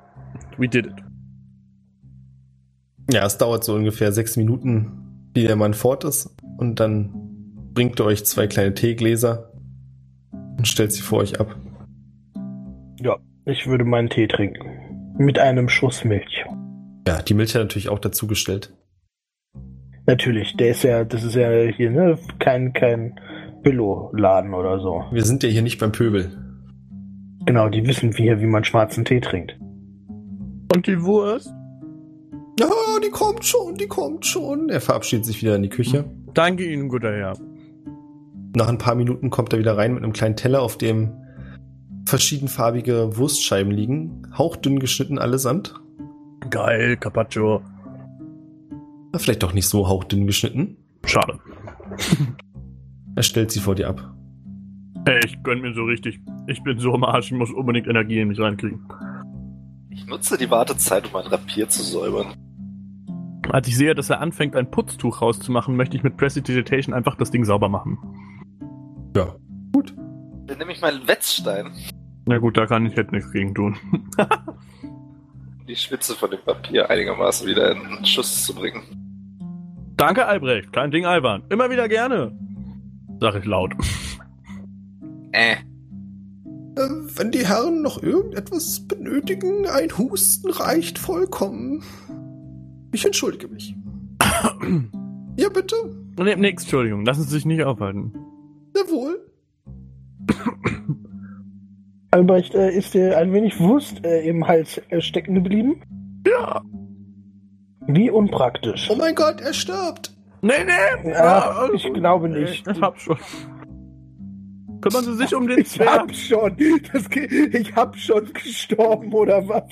we did it. Ja, es dauert so ungefähr sechs Minuten, wie der Mann fort ist. Und dann bringt er euch zwei kleine Teegläser und stellt sie vor euch ab. Ja, ich würde meinen Tee trinken. Mit einem Schuss Milch. Ja, die Milch hat natürlich auch dazugestellt. Natürlich, der ist ja, das ist ja hier, ne, kein, kein Billo-Laden oder so. Wir sind ja hier nicht beim Pöbel. Genau, die wissen hier, wie man schwarzen Tee trinkt. Und die Wurst? Ja, die kommt schon, die kommt schon. Er verabschiedet sich wieder in die Küche. Danke Ihnen, guter Herr. Nach ein paar Minuten kommt er wieder rein mit einem kleinen Teller, auf dem verschiedenfarbige Wurstscheiben liegen. Hauchdünn geschnitten allesamt. Geil, Carpaccio. Vielleicht doch nicht so hauchdünn geschnitten. Schade. Er stellt sie vor dir ab. Ey, ich gönn mir so richtig. Ich bin so am Arsch, ich muss unbedingt Energie in mich reinkriegen. Ich nutze die Wartezeit, um mein Rapier zu säubern. Als ich sehe, dass er anfängt, ein Putztuch rauszumachen, möchte ich mit Prestidigitation einfach das Ding sauber machen. Ja. Dann nehme ich meinen Wetzstein, Na gut, da kann ich jetzt nichts gegen tun. die Spitze von dem Papier einigermaßen wieder in Schuss zu bringen. Danke, Albrecht. Kein Ding, Alban. Immer wieder gerne. Sag ich laut. Äh. Äh, wenn die Herren noch irgendetwas benötigen, ein Husten reicht vollkommen. Ich entschuldige mich. ja, bitte. Nee, nix, Entschuldigung. Lassen Sie sich nicht aufhalten. Jawohl. Albrecht, äh, ist dir ein wenig Wurst äh, im Hals äh, stecken geblieben? Ja. Wie unpraktisch. Oh mein Gott, er stirbt. Nee, nee. Ja, alles ich glaube nicht. Ich hab schon. Kümmern Sie sich um den Ich Zwerg. hab schon. Das, ich hab schon gestorben, oder was?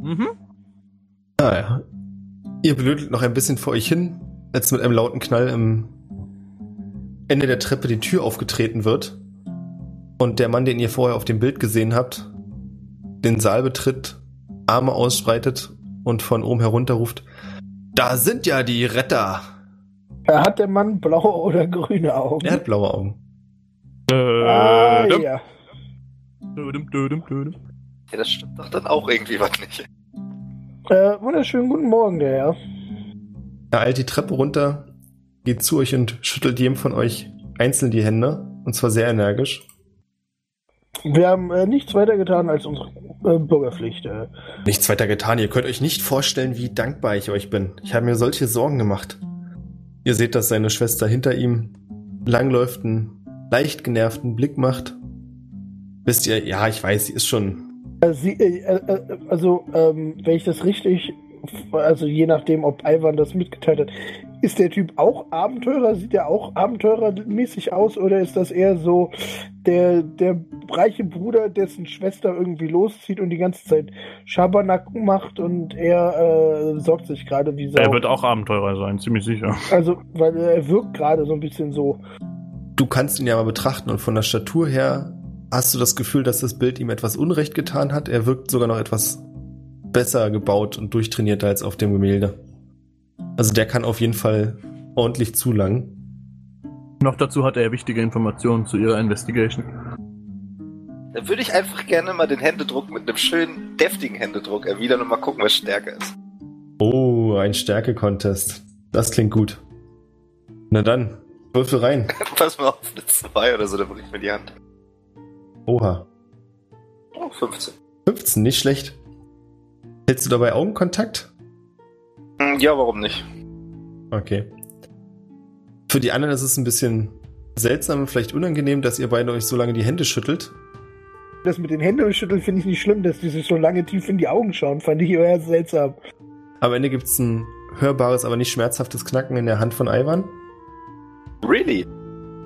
Mhm. Ah ja. Ihr blödelt noch ein bisschen vor euch hin, als mit einem lauten Knall im Ende der Treppe die Tür aufgetreten wird und der Mann, den ihr vorher auf dem Bild gesehen habt, den Saal betritt, Arme ausbreitet und von oben herunter ruft, da sind ja die Retter. Hat der Mann blaue oder grüne Augen? Er hat blaue Augen. ah, Dödüm, ja. dödüm, dödüm, dödüm. Ja, das stimmt doch dann auch irgendwie was nicht. Äh, wunderschönen guten Morgen, der Herr. Er eilt die Treppe runter, geht zu euch und schüttelt jedem von euch einzeln die Hände, und zwar sehr energisch. Wir haben äh, nichts weiter getan als unsere äh, Bürgerpflicht. Äh. Nichts weiter getan. Ihr könnt euch nicht vorstellen, wie dankbar ich euch bin. Ich habe mir solche Sorgen gemacht. Ihr seht, dass seine Schwester hinter ihm langläuft, einen leicht genervten Blick macht. Wisst ihr, ja, ich weiß, sie ist schon. Äh, Sie, äh, äh, also, ähm, wenn ich das richtig, also je nachdem, ob Ivan das mitgeteilt hat, ist der Typ auch Abenteurer? Sieht er auch abenteurermäßig aus oder ist das eher so der, der reiche Bruder, dessen Schwester irgendwie loszieht und die ganze Zeit Schabernack macht und er äh, sorgt sich gerade wie Sau? Er wird auch Abenteurer sein, ziemlich sicher. Also, weil er wirkt gerade so ein bisschen so. Du kannst ihn ja mal betrachten und von der Statur her hast du das Gefühl, dass das Bild ihm etwas Unrecht getan hat. Er wirkt sogar noch etwas besser gebaut und durchtrainierter als auf dem Gemälde. Also der kann auf jeden Fall ordentlich zulangen. Noch dazu hat er wichtige Informationen zu ihrer Investigation. Dann würde ich einfach gerne mal den Händedruck mit einem schönen, deftigen Händedruck erwidern und mal gucken, was stärker ist. Oh, ein Stärke-Contest. Das klingt gut. Na dann, würfel rein. Pass mal auf, eine 2 oder so, dann bringe ich mir die Hand. Oha. Oh, 15. 15, nicht schlecht. Hältst du dabei Augenkontakt? Hm, Ja, warum nicht? Okay. Für die anderen ist es ein bisschen seltsam, vielleicht unangenehm, dass ihr beide euch so lange die Hände schüttelt. Das mit den Händen schütteln finde ich nicht schlimm, dass die sich so lange tief in die Augen schauen, fand ich eher seltsam. Am Ende gibt's ein hörbares, aber nicht schmerzhaftes Knacken in der Hand von Ivan. Really?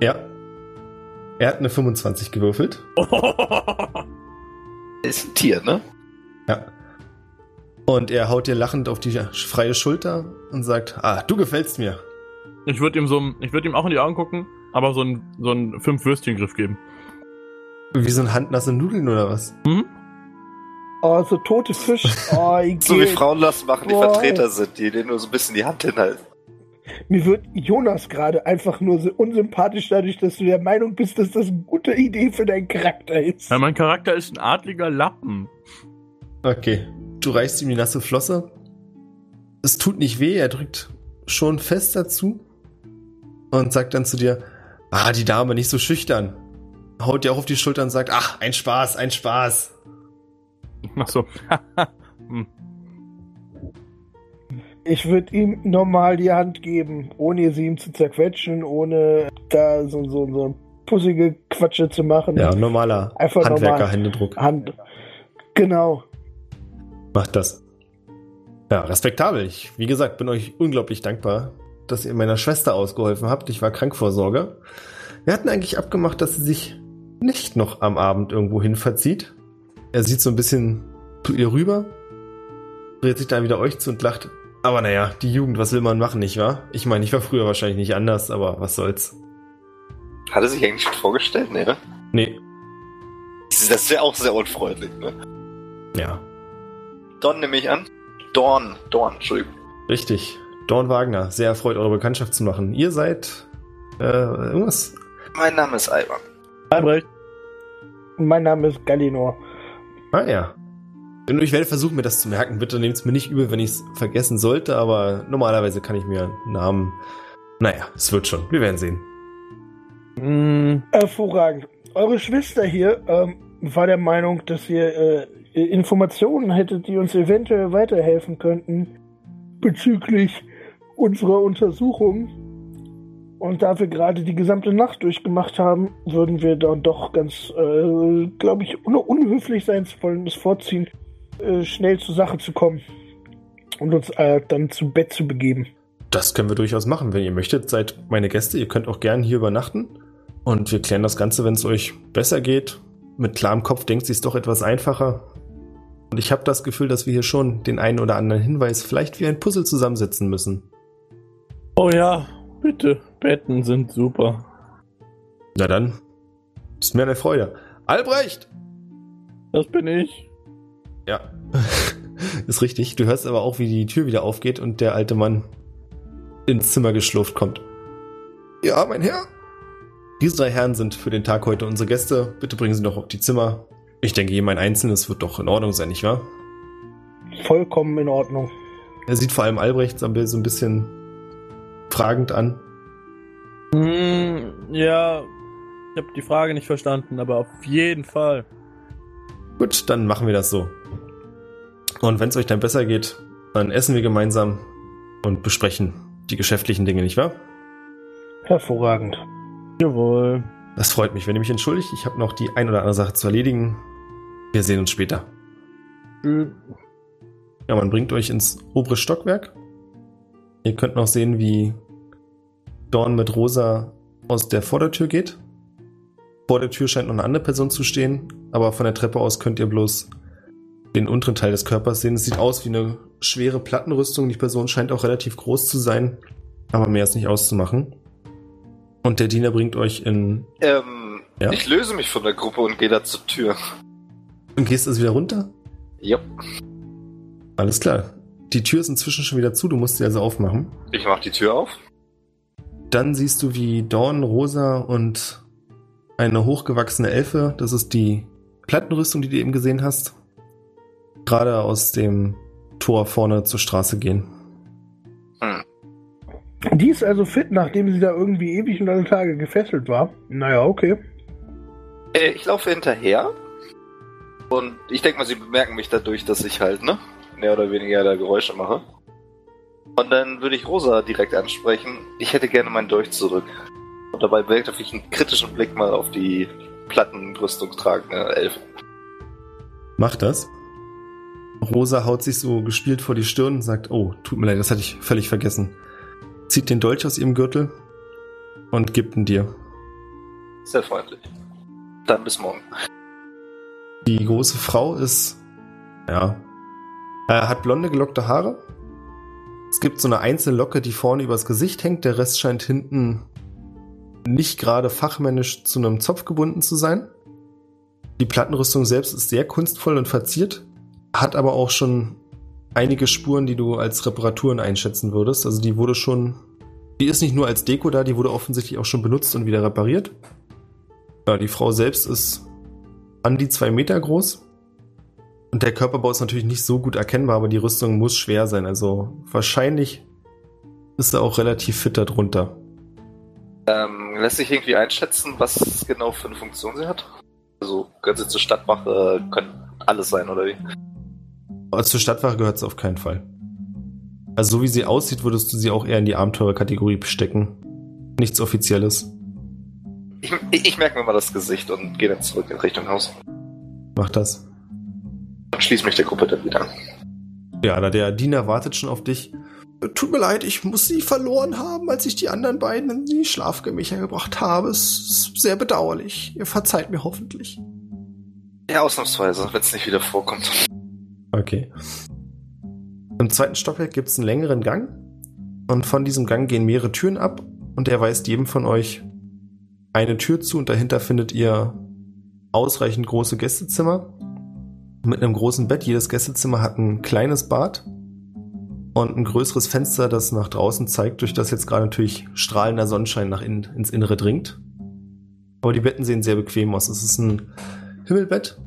Ja. Er hat eine 25 gewürfelt. Ist ein Tier, ne? Ja. Und er haut dir lachend auf die freie Schulter und sagt, ah, du gefällst mir. Ich würde ihm so, ich würde ihm auch in die Augen gucken, aber so einen so einen fünf Würstchen Griff geben. Wie so ein handnasse Nudeln oder was? Hm? Oh, so tote Fisch. Oh, ich So wie Frauen das machen, die Boah. Vertreter sind, die denen nur so ein bisschen die Hand hinhalten. Mir wird Jonas gerade einfach nur so unsympathisch dadurch, dass du der Meinung bist, dass das eine gute Idee für deinen Charakter ist. Ja, mein Charakter ist ein adliger Lappen. Okay. Du reichst ihm die nasse Flosse. Es tut nicht weh, er drückt schon fest dazu und sagt dann zu dir, ah, die Dame, nicht so schüchtern. Haut dir auch auf die Schulter und sagt, ach, ein Spaß, ein Spaß. Ach so. Hm. Ich würde ihm normal die Hand geben, ohne sie ihm zu zerquetschen, ohne da so, so, so pussige Quatsche zu machen. Ja, normaler Einfach normal. Handwerker-Händedruck. Hand. Genau. Macht das. Ja, respektabel. Ich, wie gesagt, bin euch unglaublich dankbar, dass ihr meiner Schwester ausgeholfen habt. Ich war krank vor Sorge. Wir hatten eigentlich abgemacht, dass sie sich nicht noch am Abend irgendwo hin verzieht. Er sieht so ein bisschen zu ihr rüber, dreht sich dann wieder euch zu und lacht. Aber naja, die Jugend, was will man machen, nicht wahr? Ich meine, ich war früher wahrscheinlich nicht anders, aber was soll's. Hat er sich eigentlich schon vorgestellt? Nee, ne? Nee, Das ist ja auch sehr unfreundlich, ne? ja, Don nehme ich an. Dorn, Dorn, Entschuldigung. richtig. Dorn Wagner, sehr erfreut, eure Bekanntschaft zu machen. Ihr seid, äh, irgendwas Mein Name ist Ivan. Albrecht. Mein Name ist Galinor. Ah ja. Und ich werde versuchen, mir das zu merken. Bitte nehmt es mir nicht übel, wenn ich es vergessen sollte, aber normalerweise kann ich mir Namen. Naja, es wird schon. Wir werden sehen. Hm, Hervorragend. Eure Schwester hier ähm, war der Meinung, dass ihr äh, Informationen hättet, die uns eventuell weiterhelfen könnten bezüglich unserer Untersuchung. Und da wir gerade die gesamte Nacht durchgemacht haben, würden wir dann doch ganz, äh, glaube ich, un unhöflich sein wollen, es vorziehen, äh, schnell zur Sache zu kommen und uns äh, dann zu Bett zu begeben. Das können wir durchaus machen, wenn ihr möchtet. Seid meine Gäste. Ihr könnt auch gern hier übernachten. Und wir klären das Ganze, wenn es euch besser geht. Mit klarem Kopf denkt sie es doch etwas einfacher. Und ich habe das Gefühl, dass wir hier schon den einen oder anderen Hinweis vielleicht wie ein Puzzle zusammensetzen müssen. Oh ja, bitte. Betten sind super. Na dann, ist mir eine Freude. Albrecht! Das bin ich. Ja, ist richtig. Du hörst aber auch, wie die Tür wieder aufgeht und der alte Mann ins Zimmer geschlurft kommt. Ja, mein Herr. Diese drei Herren sind für den Tag heute unsere Gäste. Bitte bringen Sie doch auf die Zimmer. Ich denke, ein einzelnes wird doch in Ordnung sein, nicht wahr? Vollkommen in Ordnung. Er sieht vor allem Albrecht so ein bisschen fragend an. Hm, ja, ich habe die Frage nicht verstanden, aber auf jeden Fall. Gut, dann machen wir das so. Und wenn es euch dann besser geht, dann essen wir gemeinsam und besprechen die geschäftlichen Dinge, nicht wahr? Hervorragend. Jawohl. Das freut mich, wenn ihr mich entschuldigt. Ich habe noch die ein oder andere Sache zu erledigen. Wir sehen uns später. Hm. Ja, man bringt euch ins obere Stockwerk. Ihr könnt noch sehen, wie Dorn mit Rosa aus der Vordertür geht. Vor der Tür scheint noch eine andere Person zu stehen, aber von der Treppe aus könnt ihr bloß den unteren Teil des Körpers sehen. Es sieht aus wie eine schwere Plattenrüstung. Die Person scheint auch relativ groß zu sein, aber mehr ist nicht auszumachen. Und der Diener bringt euch in. Ähm, Ja? ich löse mich von der Gruppe und gehe da zur Tür. Und gehst also wieder runter? Ja, Alles klar. Die Tür ist inzwischen schon wieder zu, du musst sie also aufmachen. ich mach die Tür auf. Dann siehst du, wie Dawn, Rosa und eine hochgewachsene Elfe, das ist die Plattenrüstung, die du eben gesehen hast, gerade aus dem Tor vorne zur Straße gehen. Die ist also fit, nachdem sie da irgendwie ewig und alle Tage gefesselt war. Naja, okay. Äh, ich laufe hinterher. Und ich denke mal, sie bemerken mich dadurch, dass ich halt, ne, mehr oder weniger da Geräusche mache. Und dann würde ich Rosa direkt ansprechen. Ich hätte gerne meinen Dolch zurück. Und dabei werfe ich einen kritischen Blick mal auf die Plattenrüstung tragende Elfe. Mach das. Rosa haut sich so gespielt vor die Stirn und sagt, oh, tut mir leid, das hatte ich völlig vergessen. Zieht den Dolch aus ihrem Gürtel und gibt ihn dir. Sehr freundlich. Dann bis morgen. Die große Frau ist, ja, äh, hat blonde gelockte Haare. Es gibt so eine einzelne Locke, die vorne übers Gesicht hängt. Der Rest scheint hinten nicht gerade fachmännisch zu einem Zopf gebunden zu sein. Die Plattenrüstung selbst ist sehr kunstvoll und verziert, hat aber auch schon einige Spuren, die du als Reparaturen einschätzen würdest. Also die wurde schon, die ist nicht nur als Deko da, die wurde offensichtlich auch schon benutzt und wieder repariert. Ja, die Frau selbst ist an die zwei Meter groß. Und der Körperbau ist natürlich nicht so gut erkennbar, aber die Rüstung muss schwer sein. Also wahrscheinlich ist er auch relativ fit darunter. Ähm, lässt sich irgendwie einschätzen, was genau für eine Funktion sie hat? Also, können sie zur Stadtwache, können alles sein, oder wie? Aber zur Stadtwache gehört sie auf keinen Fall. Also so wie sie aussieht, würdest du sie auch eher in die Abenteurer-Kategorie stecken. Nichts Offizielles. Ich, ich, merke mir mal das Gesicht und gehe dann zurück in Richtung Haus. Mach das. Und schließe mich der Gruppe dann wieder an. Ja, da der Diener wartet schon auf dich. Tut mir leid, ich muss sie verloren haben, als ich die anderen beiden in die Schlafgemächer gebracht habe. Es ist sehr bedauerlich. Ihr verzeiht mir hoffentlich. Ja, ausnahmsweise, wenn es nicht wieder vorkommt. Okay. Im zweiten Stockwerk gibt es einen längeren Gang. Und von diesem Gang gehen mehrere Türen ab. Und er weist jedem von euch eine Tür zu. Und dahinter findet ihr ausreichend große Gästezimmer. Mit einem großen Bett. Jedes Gästezimmer hat ein kleines Bad. Und ein größeres Fenster, das nach draußen zeigt, durch das jetzt gerade natürlich strahlender Sonnenschein nach innen, ins Innere dringt. Aber die Betten sehen sehr bequem aus. Es ist ein Himmelbett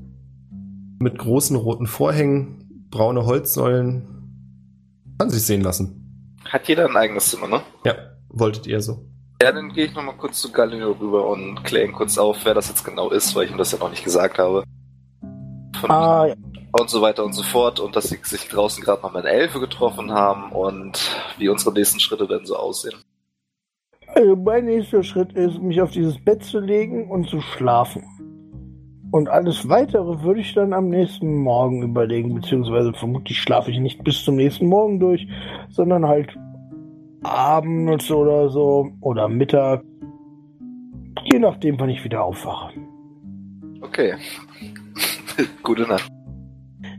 mit großen roten Vorhängen, braune Holzsäulen. Kann sich sehen lassen. Hat jeder ein eigenes Zimmer, ne? Ja, wolltet ihr so. Ja, dann gehe ich nochmal kurz zu Galileo rüber und kläre ihn kurz auf, wer das jetzt genau ist, weil ich ihm das ja noch nicht gesagt habe. Von Ah, ja. und so weiter und so fort und dass sie sich draußen gerade noch mit einer Elfe getroffen haben und wie unsere nächsten Schritte denn so aussehen. Also mein nächster Schritt ist, mich auf dieses Bett zu legen und zu schlafen. Und alles weitere würde ich dann am nächsten Morgen überlegen, beziehungsweise vermutlich schlafe ich nicht bis zum nächsten Morgen durch, sondern halt abends oder so oder Mittag. Je nachdem, wann ich wieder aufwache. Okay. Gute Nacht.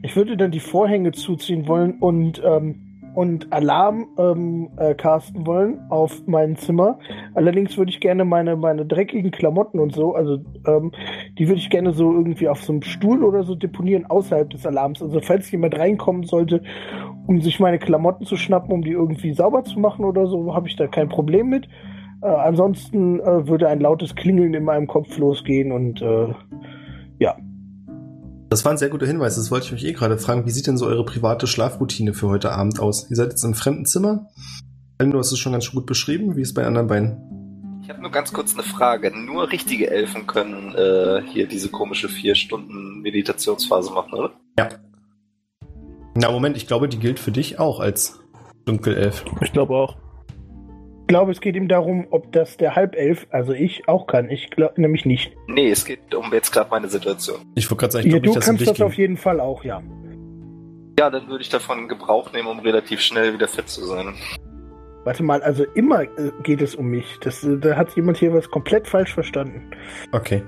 Ich würde dann die Vorhänge zuziehen wollen und, ähm, und Alarm ähm, äh, casten wollen auf mein Zimmer. Allerdings würde ich gerne meine, meine dreckigen Klamotten und so, also ähm, die würde ich gerne so irgendwie auf so einem Stuhl oder so deponieren außerhalb des Alarms. Also falls jemand reinkommen sollte, um sich meine Klamotten zu schnappen, um die irgendwie sauber zu machen oder so, habe ich da kein Problem mit. Äh, ansonsten äh, würde ein lautes Klingeln in meinem Kopf losgehen und äh, ja. Das war ein sehr guter Hinweis. Das wollte ich mich eh gerade fragen. Wie sieht denn so eure private Schlafroutine für heute Abend aus? Ihr seid jetzt im fremden Zimmer. Du hast es schon ganz gut beschrieben. Wie ist es bei den anderen beiden? Ich habe nur ganz kurz eine Frage. Nur richtige Elfen können äh, hier diese komische vier Stunden Meditationsphase machen, oder? Ja. Na, Moment, ich glaube, die gilt für dich auch als Dunkelelf. Ich glaube auch. Ich glaube, es geht ihm darum, ob das der Halbelf, also ich, auch kann. Ich glaube nämlich nicht. Nee, es geht um jetzt gerade meine Situation. Ich wollte gerade sagen, ich Ja, du nicht, kannst das dich auf ging. jeden Fall auch, ja. Ja, dann würde ich davon Gebrauch nehmen, um relativ schnell wieder fit zu sein. Warte mal, also immer äh, geht es um mich. Das, äh, da hat jemand hier was komplett falsch verstanden. Okay.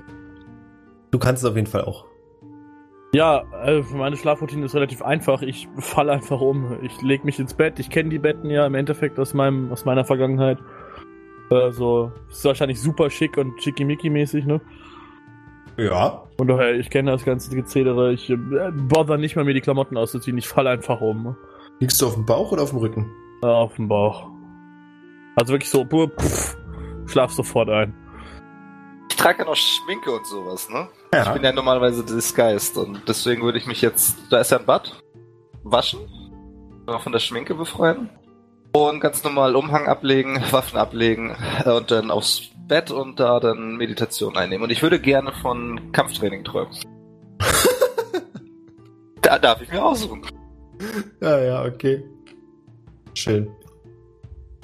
Du kannst es auf jeden Fall auch. Ja, äh, meine Schlafroutine ist relativ einfach. Ich falle einfach um. Ich lege mich ins Bett. Ich kenne die Betten ja im Endeffekt aus meinem aus meiner Vergangenheit. Also ist wahrscheinlich super schick und schickimicki-mäßig, ne? Ja. Und daher, ich kenne das ganze Gezedere. Ich äh, bother nicht mal mir die Klamotten auszuziehen. Ich falle einfach um. Liegst du auf dem Bauch oder auf dem Rücken? Äh, auf dem Bauch. Also wirklich so, pff, schlaf sofort ein. Ich trage ja noch Schminke und sowas, ne? Ja. Ich bin ja normalerweise disguised und deswegen würde ich mich jetzt, da ist ja ein Bad, waschen, von der Schminke befreien und ganz normal Umhang ablegen, Waffen ablegen äh, und dann aufs Bett und da dann Meditation einnehmen. Und ich würde gerne von Kampftraining träumen. da darf ich mir aussuchen. Ja, ja, okay. Schön.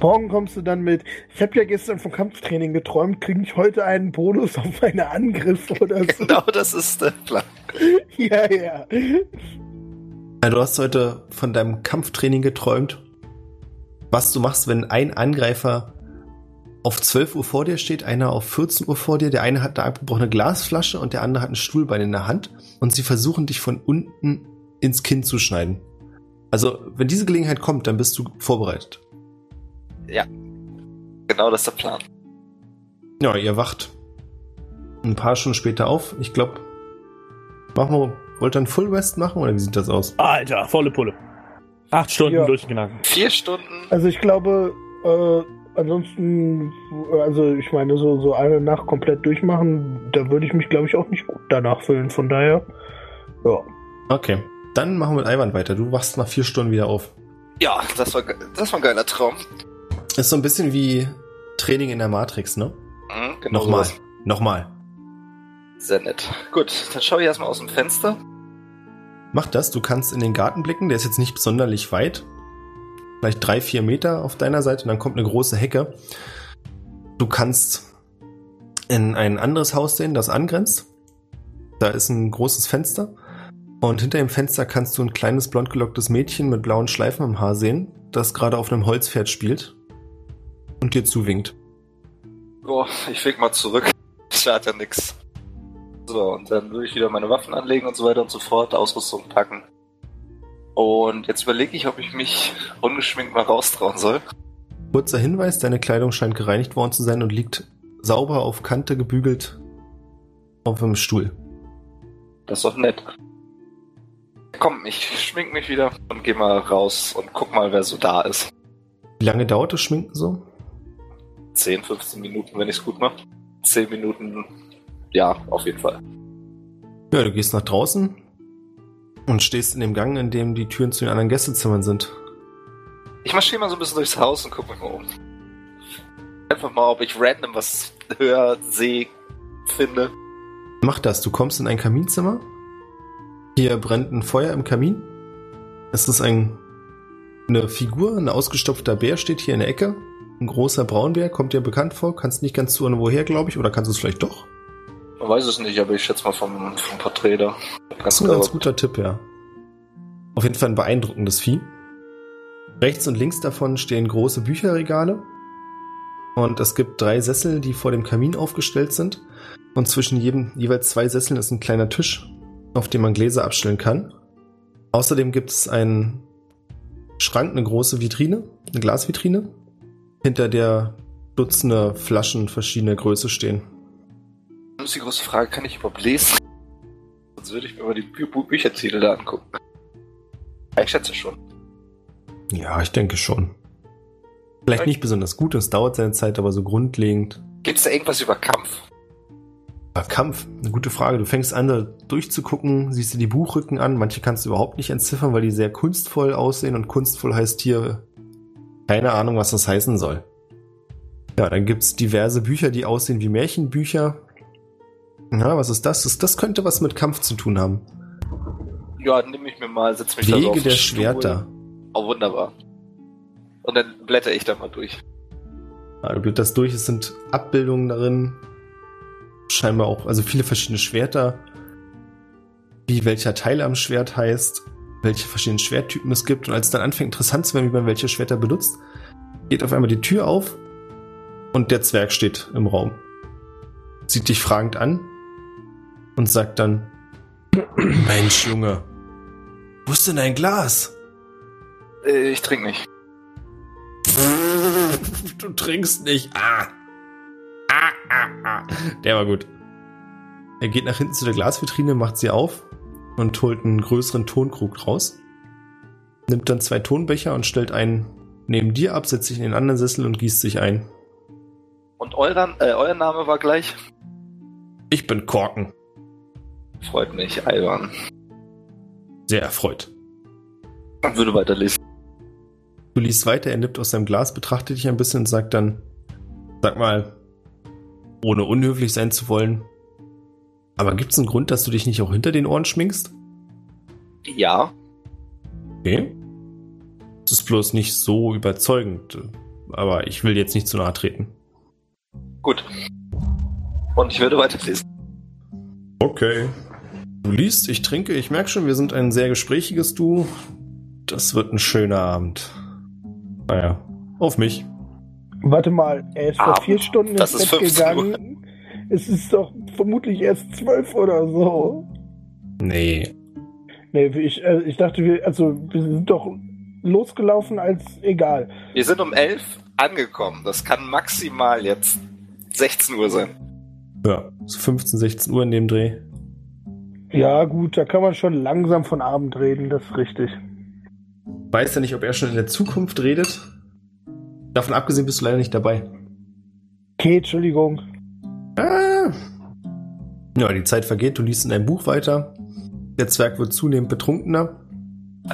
Morgen kommst du dann mit, ich habe ja gestern vom Kampftraining geträumt, kriege ich heute einen Bonus auf meine Angriffe oder so. Genau das ist der Plan. Ja, ja. Ja, du hast heute von deinem Kampftraining geträumt. Was du machst, wenn ein Angreifer auf 12 Uhr vor dir steht, einer auf 14 Uhr vor dir, der eine hat eine abgebrochene Glasflasche und der andere hat ein Stuhlbein in der Hand und sie versuchen dich von unten ins Kinn zu schneiden. Also, wenn diese Gelegenheit kommt, dann bist du vorbereitet. Genau das ist der Plan. Ja, ihr wacht ein paar Stunden später auf. Ich glaube, machen wir, wollt ihr einen Full Rest machen oder wie sieht das aus? Alter, volle Pulle. Acht Stunden Ja. durchgenagt. Vier Stunden. Also ich glaube, äh, ansonsten, also ich meine, so, so eine Nacht komplett durchmachen, da würde ich mich, glaube ich, auch nicht gut danach fühlen. Von daher, ja. Okay. Dann machen wir mit Ivan weiter. Du wachst nach vier Stunden wieder auf. Ja, das war, das war ein geiler Traum. Ist so ein bisschen wie Training in der Matrix, ne? Mhm, genau Nochmal. sowas. Nochmal. Sehr nett. Gut, dann schaue ich erstmal aus dem Fenster. Mach das, du kannst in den Garten blicken, der ist jetzt nicht sonderlich weit. Vielleicht drei, vier Meter auf deiner Seite und dann kommt eine große Hecke. Du kannst in ein anderes Haus sehen, das angrenzt. Da ist ein großes Fenster. Und hinter dem Fenster kannst du ein kleines blond gelocktes Mädchen mit blauen Schleifen im Haar sehen, das gerade auf einem Holzpferd spielt und dir zuwinkt. Boah, ich flieg mal zurück. Schadet ja nix. So, und dann würde ich wieder meine Waffen anlegen und so weiter und so fort, Ausrüstung packen. Und jetzt überlege ich, ob ich mich ungeschminkt mal raustrauen soll. Kurzer Hinweis, deine Kleidung scheint gereinigt worden zu sein und liegt sauber auf Kante gebügelt auf einem Stuhl. Das ist doch nett. Komm, ich schmink mich wieder und geh mal raus und guck mal, wer so da ist. Wie lange dauert das Schminken so? 10, 15 Minuten, wenn ich's gut mache. 10 Minuten, ja, auf jeden Fall. Ja, du gehst nach draußen und stehst in dem Gang, in dem die Türen zu den anderen Gästezimmern sind. Ich marschiere mal so ein bisschen durchs Haus und guck mich mal um. Einfach mal, ob ich random was höre, sehe, finde. Mach das, du kommst in ein Kaminzimmer. Hier brennt ein Feuer im Kamin. Es ist ein, eine Figur, ein ausgestopfter Bär steht hier in der Ecke. Ein großer Braunbär, kommt dir bekannt vor, kannst nicht ganz zuordnen, woher, glaube ich, oder kannst du es vielleicht doch? Man weiß es nicht, aber ich schätze mal vom, vom Porträt da. Das ist ein ganz guter Tipp, ja. Auf jeden Fall ein beeindruckendes Vieh. Rechts und links davon stehen große Bücherregale. Und es gibt drei Sessel, die vor dem Kamin aufgestellt sind. Und zwischen jedem, jeweils zwei Sesseln ist ein kleiner Tisch, auf dem man Gläser abstellen kann. Außerdem gibt es einen Schrank, eine große Vitrine, eine Glasvitrine, hinter der Dutzende Flaschen verschiedener Größe stehen. Das ist die große Frage, kann ich überhaupt lesen? Sonst würde ich mir mal die Bü Bü Bücherziele da angucken. Ja, ich schätze schon. Ja, ich denke schon. Vielleicht nicht besonders gut, es dauert seine Zeit, aber so grundlegend. Gibt es da irgendwas über Kampf? Ah, Kampf, eine gute Frage. Du fängst an, da durchzugucken, siehst dir die Buchrücken an. Manche kannst du überhaupt nicht entziffern, weil die sehr kunstvoll aussehen. Und kunstvoll heißt hier keine Ahnung, was das heißen soll. Ja, dann gibt's diverse Bücher, die aussehen wie Märchenbücher. Na, was ist das? das? Das könnte was mit Kampf zu tun haben. Ja, nehme ich mir mal, setz mich da so Wege auf der Stuhl. Schwerter. Oh, wunderbar. Und dann blätter ich da mal durch. Ja, du blätterst durch, es sind Abbildungen darin. Scheinbar auch, also viele verschiedene Schwerter. Wie welcher Teil am Schwert heißt, welche verschiedenen Schwerttypen es gibt. Und als es dann anfängt interessant zu werden, wie man welche Schwerter benutzt, geht auf einmal die Tür auf und der Zwerg steht im Raum. Sieht dich fragend an und sagt dann, Mensch, Junge, wo ist denn dein Glas? Äh, ich trinke nicht. Du trinkst nicht. Ah. Ah, ah, ah. Der war gut. Er geht nach hinten zu der Glasvitrine, macht sie auf und holt einen größeren Tonkrug raus. Nimmt dann zwei Tonbecher und stellt einen neben dir ab, setzt sich in den anderen Sessel und gießt sich ein. Und euren, äh, euer Name war gleich? Ich bin Korken. Freut mich, Ivan. Sehr erfreut. Ich würde weiterlesen. Du liest weiter, er nippt aus seinem Glas, betrachtet dich ein bisschen und sagt dann, sag mal, ohne unhöflich sein zu wollen, aber gibt's einen Grund, dass du dich nicht auch hinter den Ohren schminkst? Ja. Okay. Das ist bloß nicht so überzeugend, aber ich will jetzt nicht zu nahe treten. Gut. Und ich würde weiterlesen. Okay. Du liest, ich trinke, ich merke schon, wir sind ein sehr gesprächiges Du. Das wird ein schöner Abend. Naja, auf mich. Warte mal, er ist vor Abend? vier Stunden ins ist Bett 15 Uhr. gegangen. Es ist doch vermutlich erst zwölf oder so. Nee. Nee, ich, äh, ich dachte, wir, also, wir sind doch losgelaufen als egal. Wir sind um 11 angekommen. Das kann maximal jetzt 16 Uhr sein. Ja, so 15, 16 Uhr in dem Dreh. Ja, gut, da kann man schon langsam von Abend reden, das ist richtig. Weiß ja nicht, ob er schon in der Zukunft redet. Davon abgesehen bist du leider nicht dabei. Okay, Entschuldigung. Ah. Ja, die Zeit vergeht, du liest in deinem Buch weiter. Der Zwerg wird zunehmend betrunkener.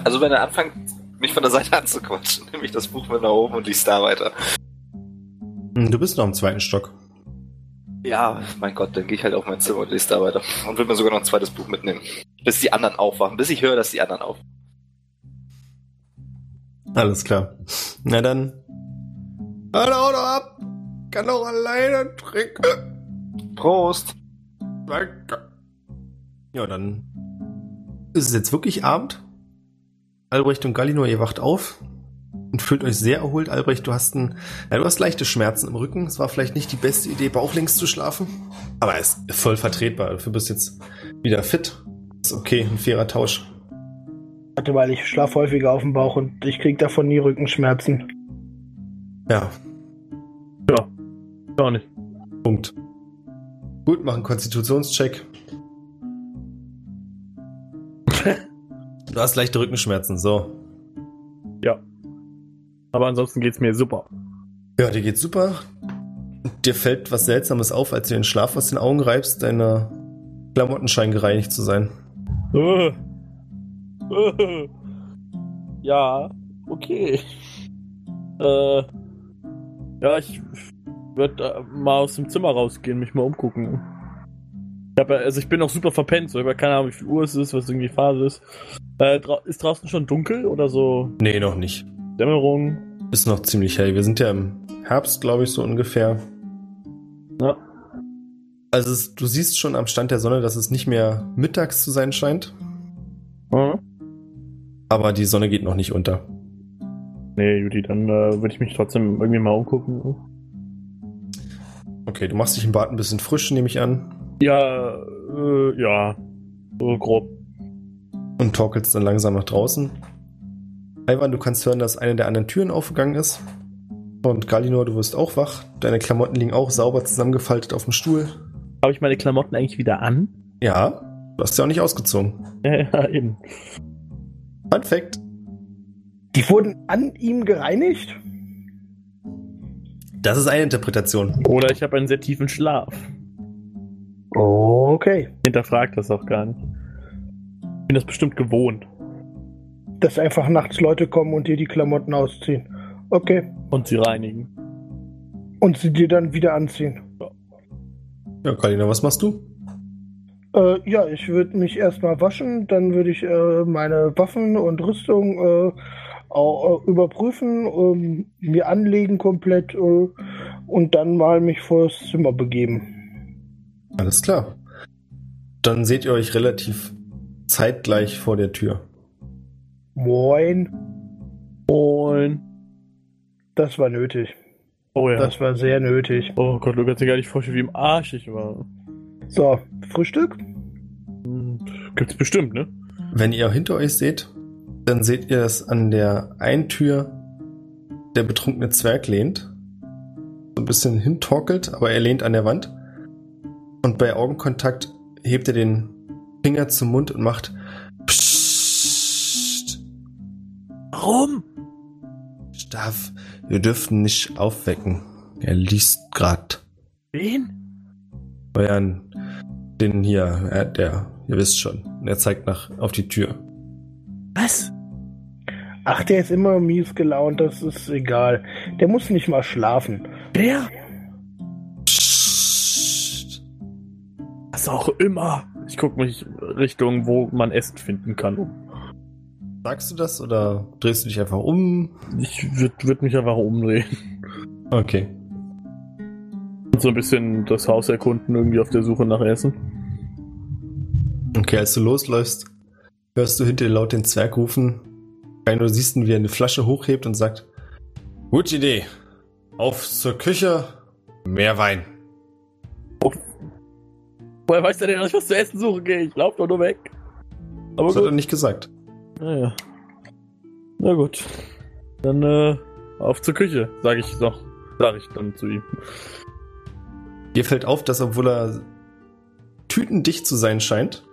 Also wenn er anfängt, mich von der Seite anzuquatschen, nehme ich das Buch mit nach oben und liest da weiter. Hm, Du bist noch im zweiten Stock. Ja, mein Gott, dann gehe ich halt auf mein Zimmer und lese da weiter. Und will mir sogar noch ein zweites Buch mitnehmen. Bis die anderen aufwachen. Bis ich höre, dass die anderen aufwachen. Alles klar. Na dann. Hör doch ab! Kann doch alleine trinken. Prost! Danke. Ja, dann ist es jetzt wirklich Abend. Albrecht und Gallinor, ihr wacht auf und fühlt euch sehr erholt. Albrecht, du hast ein, ja, du hast leichte Schmerzen im Rücken. Es war vielleicht nicht die beste Idee, bauchlinks zu schlafen, aber es ist voll vertretbar. Dafür bist du jetzt wieder fit. Ist okay, ein fairer Tausch. Warte mal, ich schlafe häufiger auf dem Bauch und ich krieg davon nie Rückenschmerzen. Ja, Ja. Gar nicht. Punkt. Gut, mach einen Konstitutionscheck. du hast leichte Rückenschmerzen, so. Ja. Aber ansonsten geht's mir super. Ja, dir geht's super. Dir fällt was Seltsames auf, als du den Schlaf aus den Augen reibst, deine Klamotten scheinen gereinigt zu sein. Ja, okay. Äh. Ja, ich würde mal aus dem Zimmer rausgehen, mich mal umgucken. Ich hab, also ich bin noch super verpennt, so ich habe keine Ahnung, wie viel Uhr es ist, was irgendwie Phase ist. Äh, dra ist draußen schon dunkel oder so Nee, noch nicht. Dämmerung? Ist noch ziemlich hell. Wir sind ja im Herbst, glaube ich, so ungefähr. Ja. Also es, du siehst schon am Stand der Sonne, dass es nicht mehr mittags zu sein scheint, Hm? aber die Sonne geht noch nicht unter. Nee, Judy, dann äh, würde ich mich trotzdem irgendwie mal umgucken. Okay, du machst dich im Bad ein bisschen frisch, nehme ich an. Ja, äh, ja. So grob. Und torkelst dann langsam nach draußen. Ivan, du kannst hören, dass eine der anderen Türen aufgegangen ist. Und Galinor, du wirst auch wach. Deine Klamotten liegen auch sauber zusammengefaltet auf dem Stuhl. Habe ich meine Klamotten eigentlich wieder an? Ja, du hast ja auch nicht ausgezogen. Ja, ja, eben. Fun Fact. Die wurden an ihm gereinigt? Das ist eine Interpretation. Oder ich habe einen sehr tiefen Schlaf. Okay. Hinterfragt das auch gar nicht. Ich bin das bestimmt gewohnt. Dass einfach nachts Leute kommen und dir die Klamotten ausziehen. Okay. Und sie reinigen. Und sie dir dann wieder anziehen. Ja, Kalina, was machst du? Äh, ja, ich würde mich erstmal waschen, dann würde ich äh, meine Waffen und Rüstung äh, auch, äh, überprüfen, ähm, mir anlegen komplett äh, und dann mal mich vors Zimmer begeben. Alles klar. Dann seht ihr euch relativ zeitgleich vor der Tür. Moin. Und. Das war nötig. Oh ja. Das war sehr nötig. oh Gott, du kannst dir gar nicht vorstellen, wie im Arsch ich war. So, Frühstück? Hm, Gibt's bestimmt, ne? Wenn ihr hinter euch seht, dann seht ihr, dass an der einen Tür der betrunkene Zwerg lehnt. So ein bisschen hintorkelt, aber er lehnt an der Wand. Und bei Augenkontakt hebt er den Finger zum Mund und macht Psst. Warum? Staff, wir dürfen nicht aufwecken. Er liest grad. Wen? Euren, den hier, er, der, ihr wisst schon. Und er zeigt nach, auf die Tür. Was? Ach, der ist immer mies gelaunt, das ist egal. Der muss nicht mal schlafen. Wer? Psst. Was auch immer. Ich guck mich Richtung, wo man Essen finden kann. Sagst du das oder drehst du dich einfach um? Ich würde würd mich einfach umdrehen. Okay. Und so ein bisschen das Haus erkunden, irgendwie auf der Suche nach Essen. Okay, als du losläufst, hörst du hinter dir laut den Zwerg rufen. Du siehst ihn, wie er eine Flasche hochhebt und sagt: Gute Idee. Auf zur Küche, mehr Wein. Woher weiß der denn, dass ich was zu essen suche? Geh, ich lauf doch nur weg. Aber Das hat er gut. nicht gesagt. Naja. Na gut. Dann, äh, auf zur Küche, sag ich noch. Sag ich dann zu ihm. Dir fällt auf, dass obwohl er tütendicht zu sein scheint,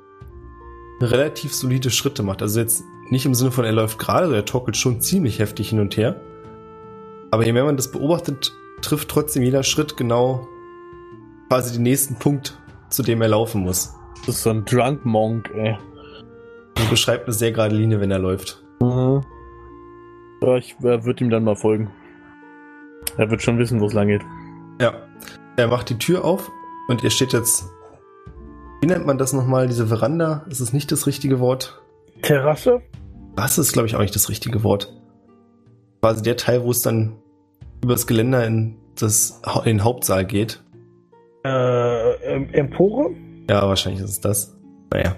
relativ solide Schritte macht. Also jetzt nicht im Sinne von, er läuft gerade, also er torkelt schon ziemlich heftig hin und her. Aber je mehr man das beobachtet, trifft trotzdem jeder Schritt genau quasi den nächsten Punkt, zu dem er laufen muss. Das ist so ein Drunk Monk, ey. Und beschreibt eine sehr gerade Linie, wenn er läuft. Mhm. Ja, ich äh, würde ihm dann mal folgen. Er wird schon wissen, wo es lang geht. Ja. Er macht die Tür auf und ihr steht jetzt. Nennt man das nochmal? Diese Veranda? Ist es nicht das richtige Wort? Terrasse? Was ist, glaube ich, auch nicht das richtige Wort. Quasi der Teil, wo es dann übers Geländer in, das, in den Hauptsaal geht. Äh, Empore? Ja, wahrscheinlich ist es das. Naja.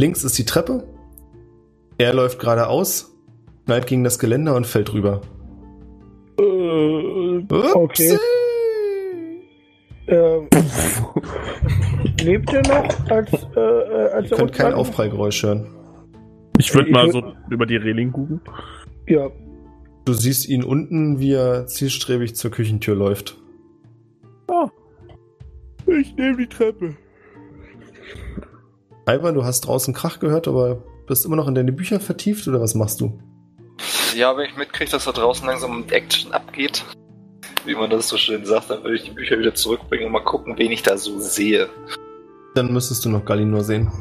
Links ist die Treppe. Er läuft geradeaus, knallt gegen das Geländer und fällt rüber. Äh, Okay. Ähm, lebt er noch als, äh, äh, als Ihr könnt kein Aufprallgeräusch hören. ich würde mal so über die Reling gucken. Ja, Du siehst ihn unten, wie er zielstrebig zur Küchentür läuft. Ah. Ich nehme die Treppe. Ivan, du hast draußen Krach gehört, aber bist immer noch in deine Bücher vertieft oder was machst du? Ja, wenn ich mitkriege, dass da draußen langsam Action abgeht, wie man das so schön sagt, dann würde ich die Bücher wieder zurückbringen und mal gucken, wen ich da so sehe. Dann müsstest du noch Galinor sehen.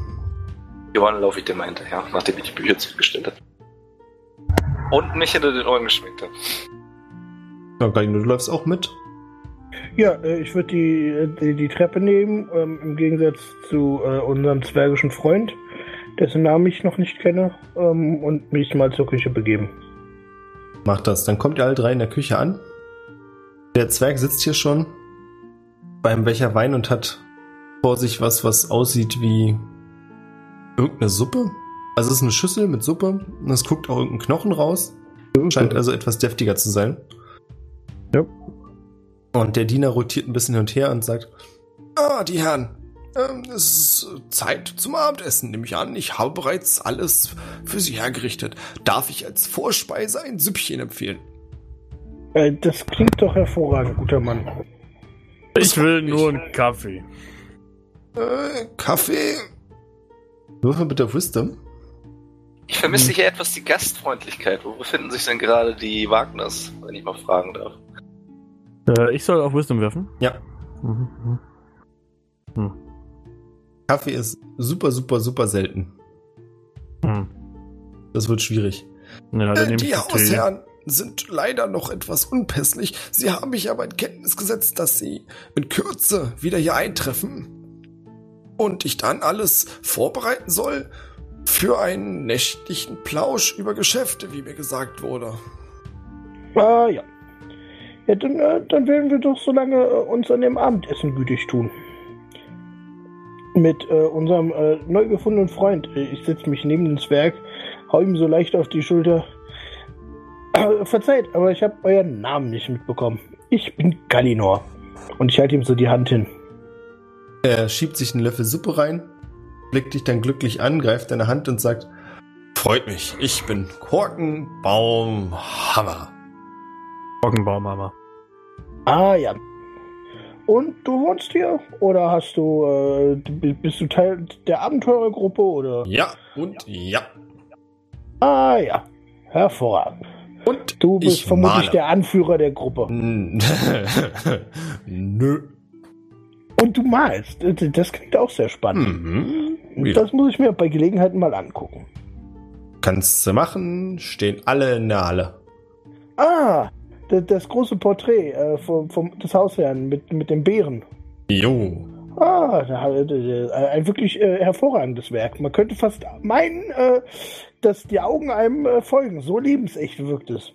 Johann laufe ich dir mal hinterher, nachdem ich die Bücher zurückgestellt habe. Und mich hinter den Ohren geschminkt habe. Ja, Galinor, du läufst auch mit. ja äh, ich würde die, die, die Treppe nehmen, ähm, im Gegensatz zu äh, unserem zwergischen Freund, dessen Namen ich noch nicht kenne, ähm, und mich mal zur Küche begeben. Mach das. Dann kommt ihr alle drei in der Küche an. Der Zwerg sitzt hier schon beim Becher Wein und hat vor sich was, was aussieht wie irgendeine Suppe. Also es ist eine Schüssel mit Suppe und es guckt auch irgendein Knochen raus. Scheint also etwas deftiger zu sein. Ja. Und der Diener rotiert ein bisschen hin und her und sagt, ah, die Herren, ähm, es ist Zeit zum Abendessen, nehme ich an. Ich habe bereits alles für Sie hergerichtet. Darf ich als Vorspeise ein Süppchen empfehlen? Äh, das klingt doch hervorragend, guter Mann. Ich will nur einen Kaffee. Äh, Kaffee? Würfel bitte auf Wisdom. Ich vermisse hier etwas die Gastfreundlichkeit. Wo befinden sich denn gerade die Wagners, wenn ich mal fragen darf? Äh, ich soll auf Wisdom werfen? Ja. Mhm. mhm. Kaffee ist super, super, super selten. Hm. Das wird schwierig. Ja, dann Äh, nehme die ich. Hausherren sind leider noch etwas unpässlich. Sie haben mich aber in Kenntnis gesetzt, dass sie in Kürze wieder hier eintreffen. Und ich dann alles vorbereiten soll für einen nächtlichen Plausch über Geschäfte, wie mir gesagt wurde. Ah, ja. Ja, dann, äh, dann werden wir doch so lange äh, uns an dem Abendessen gütig tun. Mit äh, unserem äh, neu gefundenen Freund. Äh, Ich setze mich neben den Zwerg, hau ihm so leicht auf die Schulter. Äh, verzeiht, aber ich habe euren Namen nicht mitbekommen. Ich bin Galinor. Und ich halte ihm so die Hand hin. Er schiebt sich einen Löffel Suppe rein, blickt dich dann glücklich an, greift deine Hand und sagt, Freut mich, ich bin Korkenbaumhammer. Morgenbaumhammer. Ah, ja. Und du wohnst hier? Oder hast du, äh, bist du Teil der Abenteurergruppe? Oder? Ja und ja. Ah, ja. Hervorragend. Und Du bist ich vermutlich male. der Anführer der Gruppe. Nö. Und du malst. Das- klingt auch sehr spannend. Mhm. Das muss ich mir bei Gelegenheiten mal angucken. Kannst du machen, stehen alle in der Halle. Ah, das, das große Porträt äh, vom, vom, des Hausherrn mit, mit dem Bären. Jo. Ah, äh, ein wirklich äh, hervorragendes Werk. Man könnte fast meinen, äh, dass die Augen einem äh, folgen. So lebensecht wirkt es.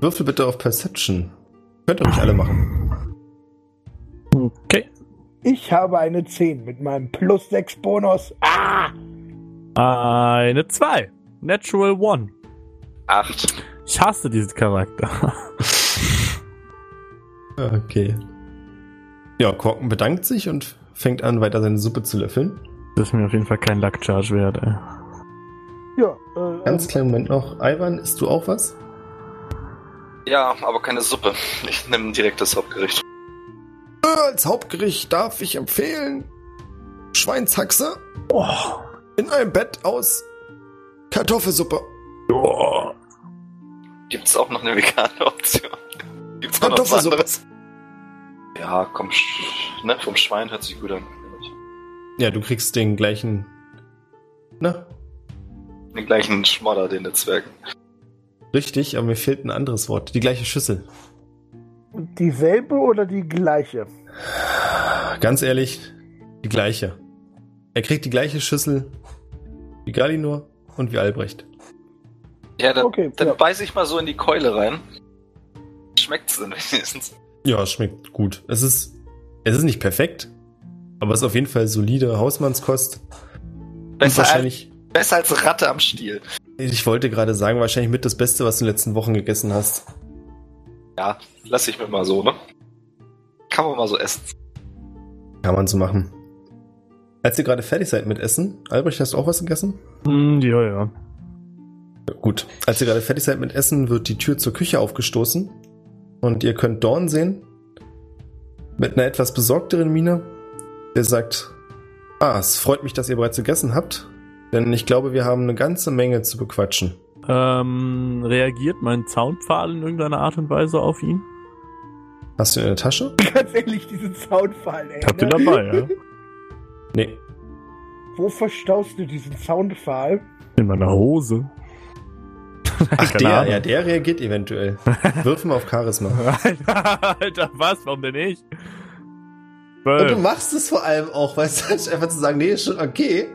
Würfel bitte auf Perception. Könnt ihr ruhig alle machen. Okay. Ich habe eine 10 mit meinem Plus 6 Bonus. Ah! Eine 2. Natural One. Acht. Ich hasse diesen Charakter. Okay. Ja, Korken bedankt sich und fängt an, weiter seine Suppe zu löffeln. Das ist mir auf jeden Fall kein Luck Charge wert, ey. Ja, äh, Ganz kleinen Moment noch. Ivan, isst du auch was? Ja, aber keine Suppe. Ich nehme direkt das Hauptgericht. Äh, Als Hauptgericht darf ich empfehlen Schweinshaxe Oh. in einem Bett aus Kartoffelsuppe. Oh. Gibt's auch noch eine vegane Option? Gibt's auch noch was Kartoffelsuppe. Ja, komm, ne, vom Schwein hört sich gut an. Ja, du kriegst den gleichen. Na, Den gleichen Schmodder, den der Zwerg. richtig, aber mir fehlt ein anderes Wort. Die gleiche Schüssel. dieselbe oder die gleiche? Ganz ehrlich, die gleiche. Er kriegt die gleiche Schüssel wie Galinor und wie Albrecht. Ja, dann, Okay, dann ja. beiß ich mal so in die Keule rein. Schmeckt's denn wenigstens? Ja, es schmeckt gut. Es ist, es ist nicht perfekt, aber es ist auf jeden Fall solide Hausmannskost. Besser, als, wahrscheinlich, besser als Ratte am Stiel. ich wollte gerade sagen, wahrscheinlich mit das Beste, was du in den letzten Wochen gegessen hast. Ja, lass ich mir mal so, ne? Kann man mal so essen. Kann man so machen. Als ihr gerade fertig seid mit Essen, Albrecht, hast du auch was gegessen? Hm, ja, ja. Gut. Als ihr gerade fertig seid mit Essen, wird die Tür zur Küche aufgestoßen und ihr könnt Dorn sehen mit einer etwas besorgteren Miene, der sagt, ah, es freut mich, dass ihr bereits gegessen habt, denn ich glaube, wir haben eine ganze Menge zu bequatschen. Ähm, reagiert mein Zaunpfahl in irgendeiner Art und Weise auf ihn? Hast du ihn in der Tasche? Ganz ehrlich, diesen Soundfall, ey. Habt ihr ne? dabei, ja? Nee. Wo verstaust du diesen Soundfall? In meiner Hose. Ach, Keine der, Ahnung. ja, der reagiert eventuell. Wirf mal auf Charisma. Alter, Alter, was? Warum denn nicht? Und du machst es vor allem auch, weißt du, einfach zu sagen, nee, ist schon okay.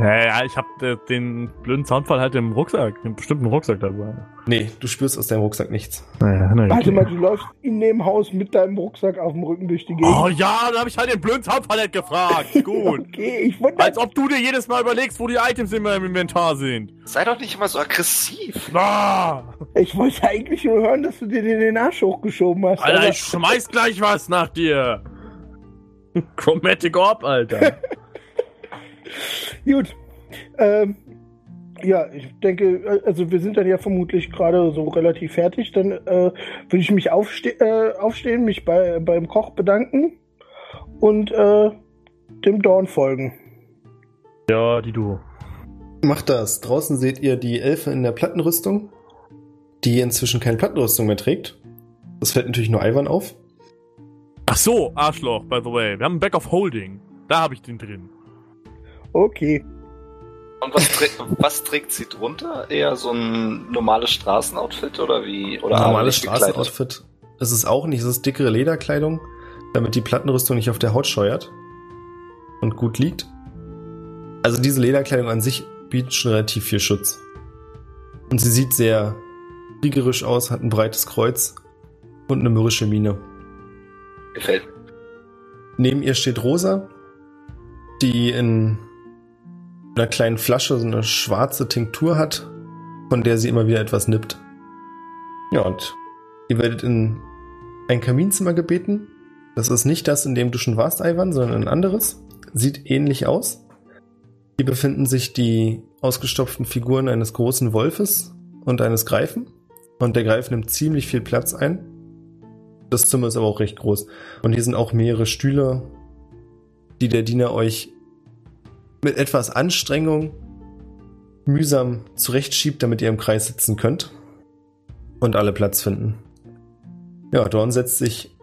Ja, ja, ich hab äh, den blöden Soundfall halt im Rucksack, den bestimmten Rucksack dabei. Nee, du spürst aus deinem Rucksack nichts. Naja, na, Warte mal, du läufst in dem Haus mit deinem Rucksack auf dem Rücken durch die Gegend. Oh ja, da hab ich halt den blöden Soundfall nicht gefragt. Gut. Okay, ich wundere Als ob du dir jedes Mal überlegst, wo die Items in meinem Inventar sind. Sei doch nicht immer so aggressiv. Ah, Ich wollte eigentlich nur hören, dass du dir den Arsch hochgeschoben hast. Alter, aber- ich schmeiß gleich was nach dir. Chromatic Orb, Alter. Gut. Ähm, ja, ich denke, also wir sind dann ja vermutlich gerade so relativ fertig. Dann äh, würde ich mich aufste äh, aufstehen, mich bei, beim Koch bedanken und äh, dem Dorn folgen. ja, die du. Macht das. Draußen seht ihr die Elfe in der Plattenrüstung, die inzwischen keine Plattenrüstung mehr trägt. Das fällt natürlich nur Ivan auf. Ach so, Arschloch, by the way. Wir haben einen Back of Holding. Da habe ich den drin. Okay. Und was, trä was trägt sie drunter? Eher so ein normales Straßenoutfit oder wie? Oder Normales? Straßenoutfit. Es ist auch nicht, es ist dickere Lederkleidung, damit die Plattenrüstung nicht auf der Haut scheuert und gut liegt. Also diese Lederkleidung an sich bietet schon relativ viel Schutz. Und sie sieht sehr kriegerisch aus, hat ein breites Kreuz und eine mürrische Miene. Gefällt. Neben ihr steht Rosa, die in einer kleinen Flasche so eine schwarze Tinktur hat, von der sie immer wieder etwas nippt. Ja, und ihr werdet in ein Kaminzimmer gebeten. Das ist nicht das, in dem du schon warst, Ivan, sondern ein anderes. Sieht ähnlich aus. Hier befinden sich die ausgestopften Figuren eines großen Wolfes und eines Greifen. Und der Greif nimmt ziemlich viel Platz ein. Das Zimmer ist aber auch recht groß. Und hier sind auch mehrere Stühle, die der Diener euch mit etwas Anstrengung mühsam zurechtschiebt, damit ihr im Kreis sitzen könnt und alle Platz finden. Ja, Dorn setzt sich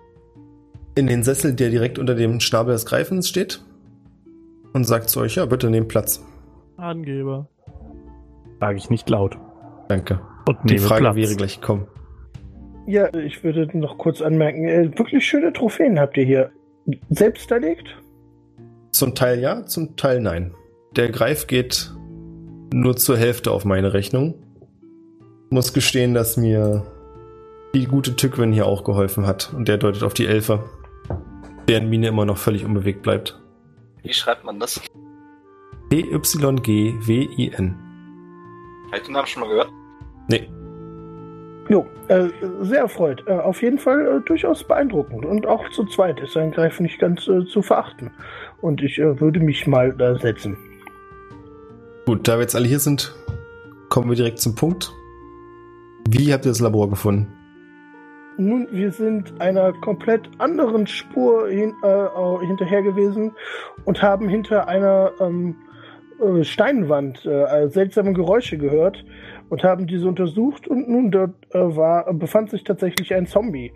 in den Sessel, der direkt unter dem Schnabel des Greifens steht und sagt zu euch, ja, bitte nehmt Platz. Angeber. Sage ich nicht laut. Danke. Und Die Frage Platz. wäre gleich gekommen. Ja, ich würde noch kurz anmerken, äh, wirklich schöne Trophäen habt ihr hier. Selbst erlegt? Zum Teil ja, zum Teil nein. Der Greif geht nur zur Hälfte auf meine Rechnung. Muss gestehen, dass mir die gute Tückwin hier auch geholfen hat. Und der deutet auf die Elfe, deren Mine immer noch völlig unbewegt bleibt. Wie schreibt man das? T-Y-G-W-I-N. Habe ich den Namen schon mal gehört? Nee, Jo, äh, sehr erfreut. Äh, auf jeden Fall äh, durchaus beeindruckend. Und auch zu zweit ist ein Greif nicht ganz äh, zu verachten. Und ich äh, würde mich mal da setzen. gut, da wir jetzt alle hier sind, kommen wir direkt zum Punkt. Wie habt ihr das Labor gefunden? Nun, wir sind einer komplett anderen Spur hin, äh, hinterher gewesen und haben hinter einer ähm, äh, Steinwand seltsame Geräusche gehört und haben diese untersucht und nun dort äh, war, befand sich tatsächlich ein Zombie.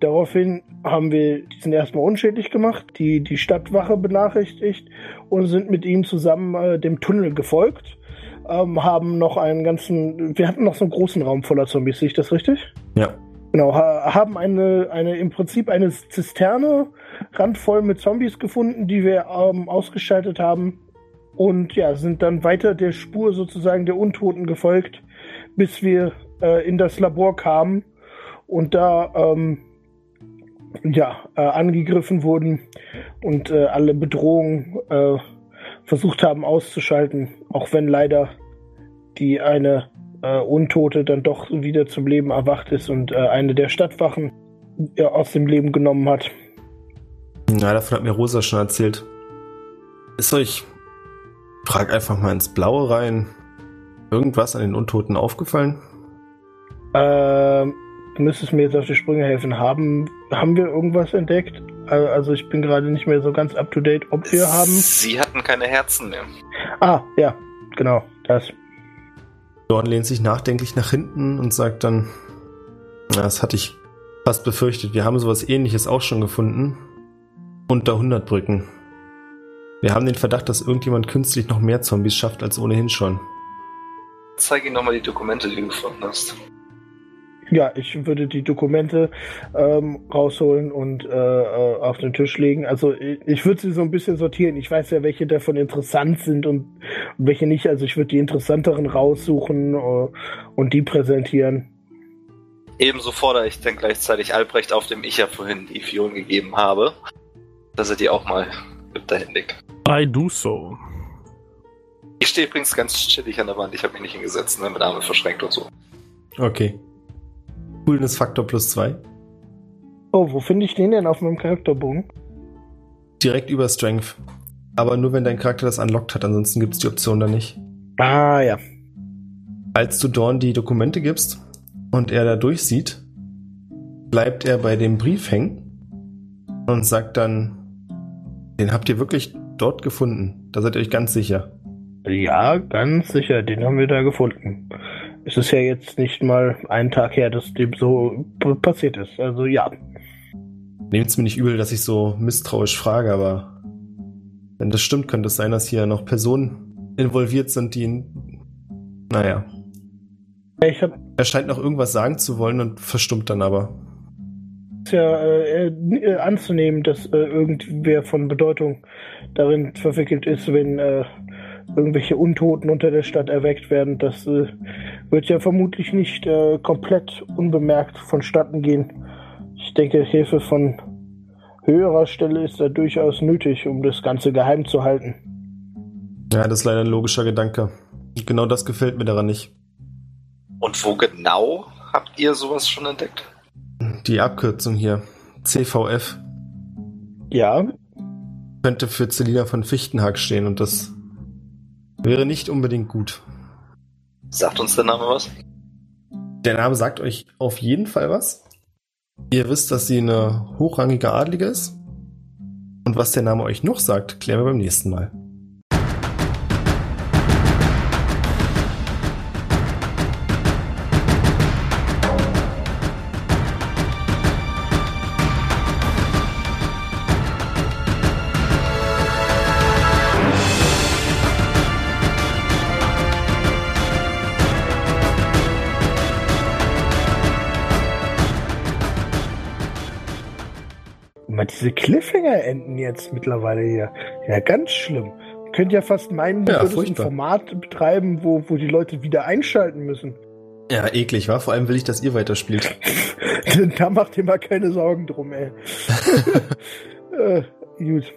Daraufhin haben wir diesen erstmal unschädlich gemacht, die, die Stadtwache benachrichtigt und sind mit ihnen zusammen äh, dem Tunnel gefolgt. Ähm, haben noch einen ganzen, wir hatten noch so einen großen Raum voller Zombies, sehe ich das richtig? Ja. Genau, ha haben eine, eine, im Prinzip eine Zisterne randvoll mit Zombies gefunden, die wir ähm, ausgeschaltet haben. Und ja, sind dann weiter der Spur sozusagen der Untoten gefolgt, bis wir äh, in das Labor kamen und da ähm, ja, äh, angegriffen wurden und äh, alle Bedrohungen äh, versucht haben auszuschalten, auch wenn leider die eine äh, Untote dann doch wieder zum Leben erwacht ist und äh, eine der Stadtwachen äh, aus dem Leben genommen hat. Na, davon hat mir Rosa schon erzählt. Ist euch, frag einfach mal ins Blaue rein, irgendwas an den Untoten aufgefallen? Ähm, du müsstest mir jetzt auf die Sprünge helfen. Haben, haben wir irgendwas entdeckt? Also ich bin gerade nicht mehr so ganz up to date, ob wir haben. Sie hatten keine Herzen mehr. Ah, ja, genau, das. Dorn lehnt sich nachdenklich nach hinten und sagt dann, das hatte ich fast befürchtet. Wir haben sowas ähnliches auch schon gefunden. Unter 100 Brücken. Wir haben den Verdacht, dass irgendjemand künstlich noch mehr Zombies schafft als ohnehin schon. Zeig ihnen nochmal die Dokumente, die du gefunden hast. Ja, ich würde die Dokumente ähm, rausholen und äh, äh, auf den Tisch legen. Also ich, ich würde sie so ein bisschen sortieren. Ich weiß ja, welche davon interessant sind und, und welche nicht. Also ich würde die interessanteren raussuchen äh, und die präsentieren. Ebenso fordere ich dann gleichzeitig Albrecht, auf dem ich ja vorhin die Fiolen gegeben habe, dass er die auch mal mit dahin legt. I do so. Ich stehe übrigens ganz chillig an der Wand. Ich habe mich nicht hingesetzt, ne, mit Arme verschränkt und so. Okay. Coolness-Faktor plus zwei. Oh, wo finde ich den denn auf meinem Charakterbogen? Direkt über Strength. Aber nur wenn dein Charakter das unlockt hat, ansonsten gibt es die Option da nicht. Ah, ja. Als du Dorn die Dokumente gibst und er da durchsieht, bleibt er bei dem Brief hängen und sagt dann, den habt ihr wirklich dort gefunden. Da seid ihr euch ganz sicher. Ja, ganz sicher, den haben wir da gefunden. Es ist ja jetzt nicht mal einen Tag her, dass dem so passiert ist. Also ja. Nehmt's mir nicht übel, dass ich so misstrauisch frage, aber wenn das stimmt, könnte es sein, dass hier noch Personen involviert sind, die ihn. Naja. Ich habe Er scheint noch irgendwas sagen zu wollen und verstummt dann aber. Es ja äh, äh, anzunehmen, dass äh, irgendwer von Bedeutung darin verwickelt ist, wenn äh, irgendwelche Untoten unter der Stadt erweckt werden. Das äh, wird ja vermutlich nicht äh, komplett unbemerkt vonstatten gehen. Ich denke, Hilfe von höherer Stelle ist da durchaus nötig, um das Ganze geheim zu halten. Ja, das ist leider ein logischer Gedanke. Genau das gefällt mir daran nicht. Und wo genau habt ihr sowas schon entdeckt? Die Abkürzung hier, CVF, Ja, könnte für Celina von Fichtenhag stehen und das wäre nicht unbedingt gut. Sagt uns der Name was? Der Name sagt euch auf jeden Fall was. Ihr wisst, dass sie eine hochrangige Adlige ist. Und was der Name euch noch sagt, klären wir beim nächsten Mal. Diese Cliffhanger enden jetzt mittlerweile hier. Ja, ganz schlimm. Ihr könnt ja fast meinen, Ja, würdet ein. Format betreiben, wo, wo die Leute wieder einschalten müssen. Ja, eklig, war. Vor allem will ich, dass ihr weiterspielt. da macht ihr mal keine Sorgen drum, ey. äh, gut.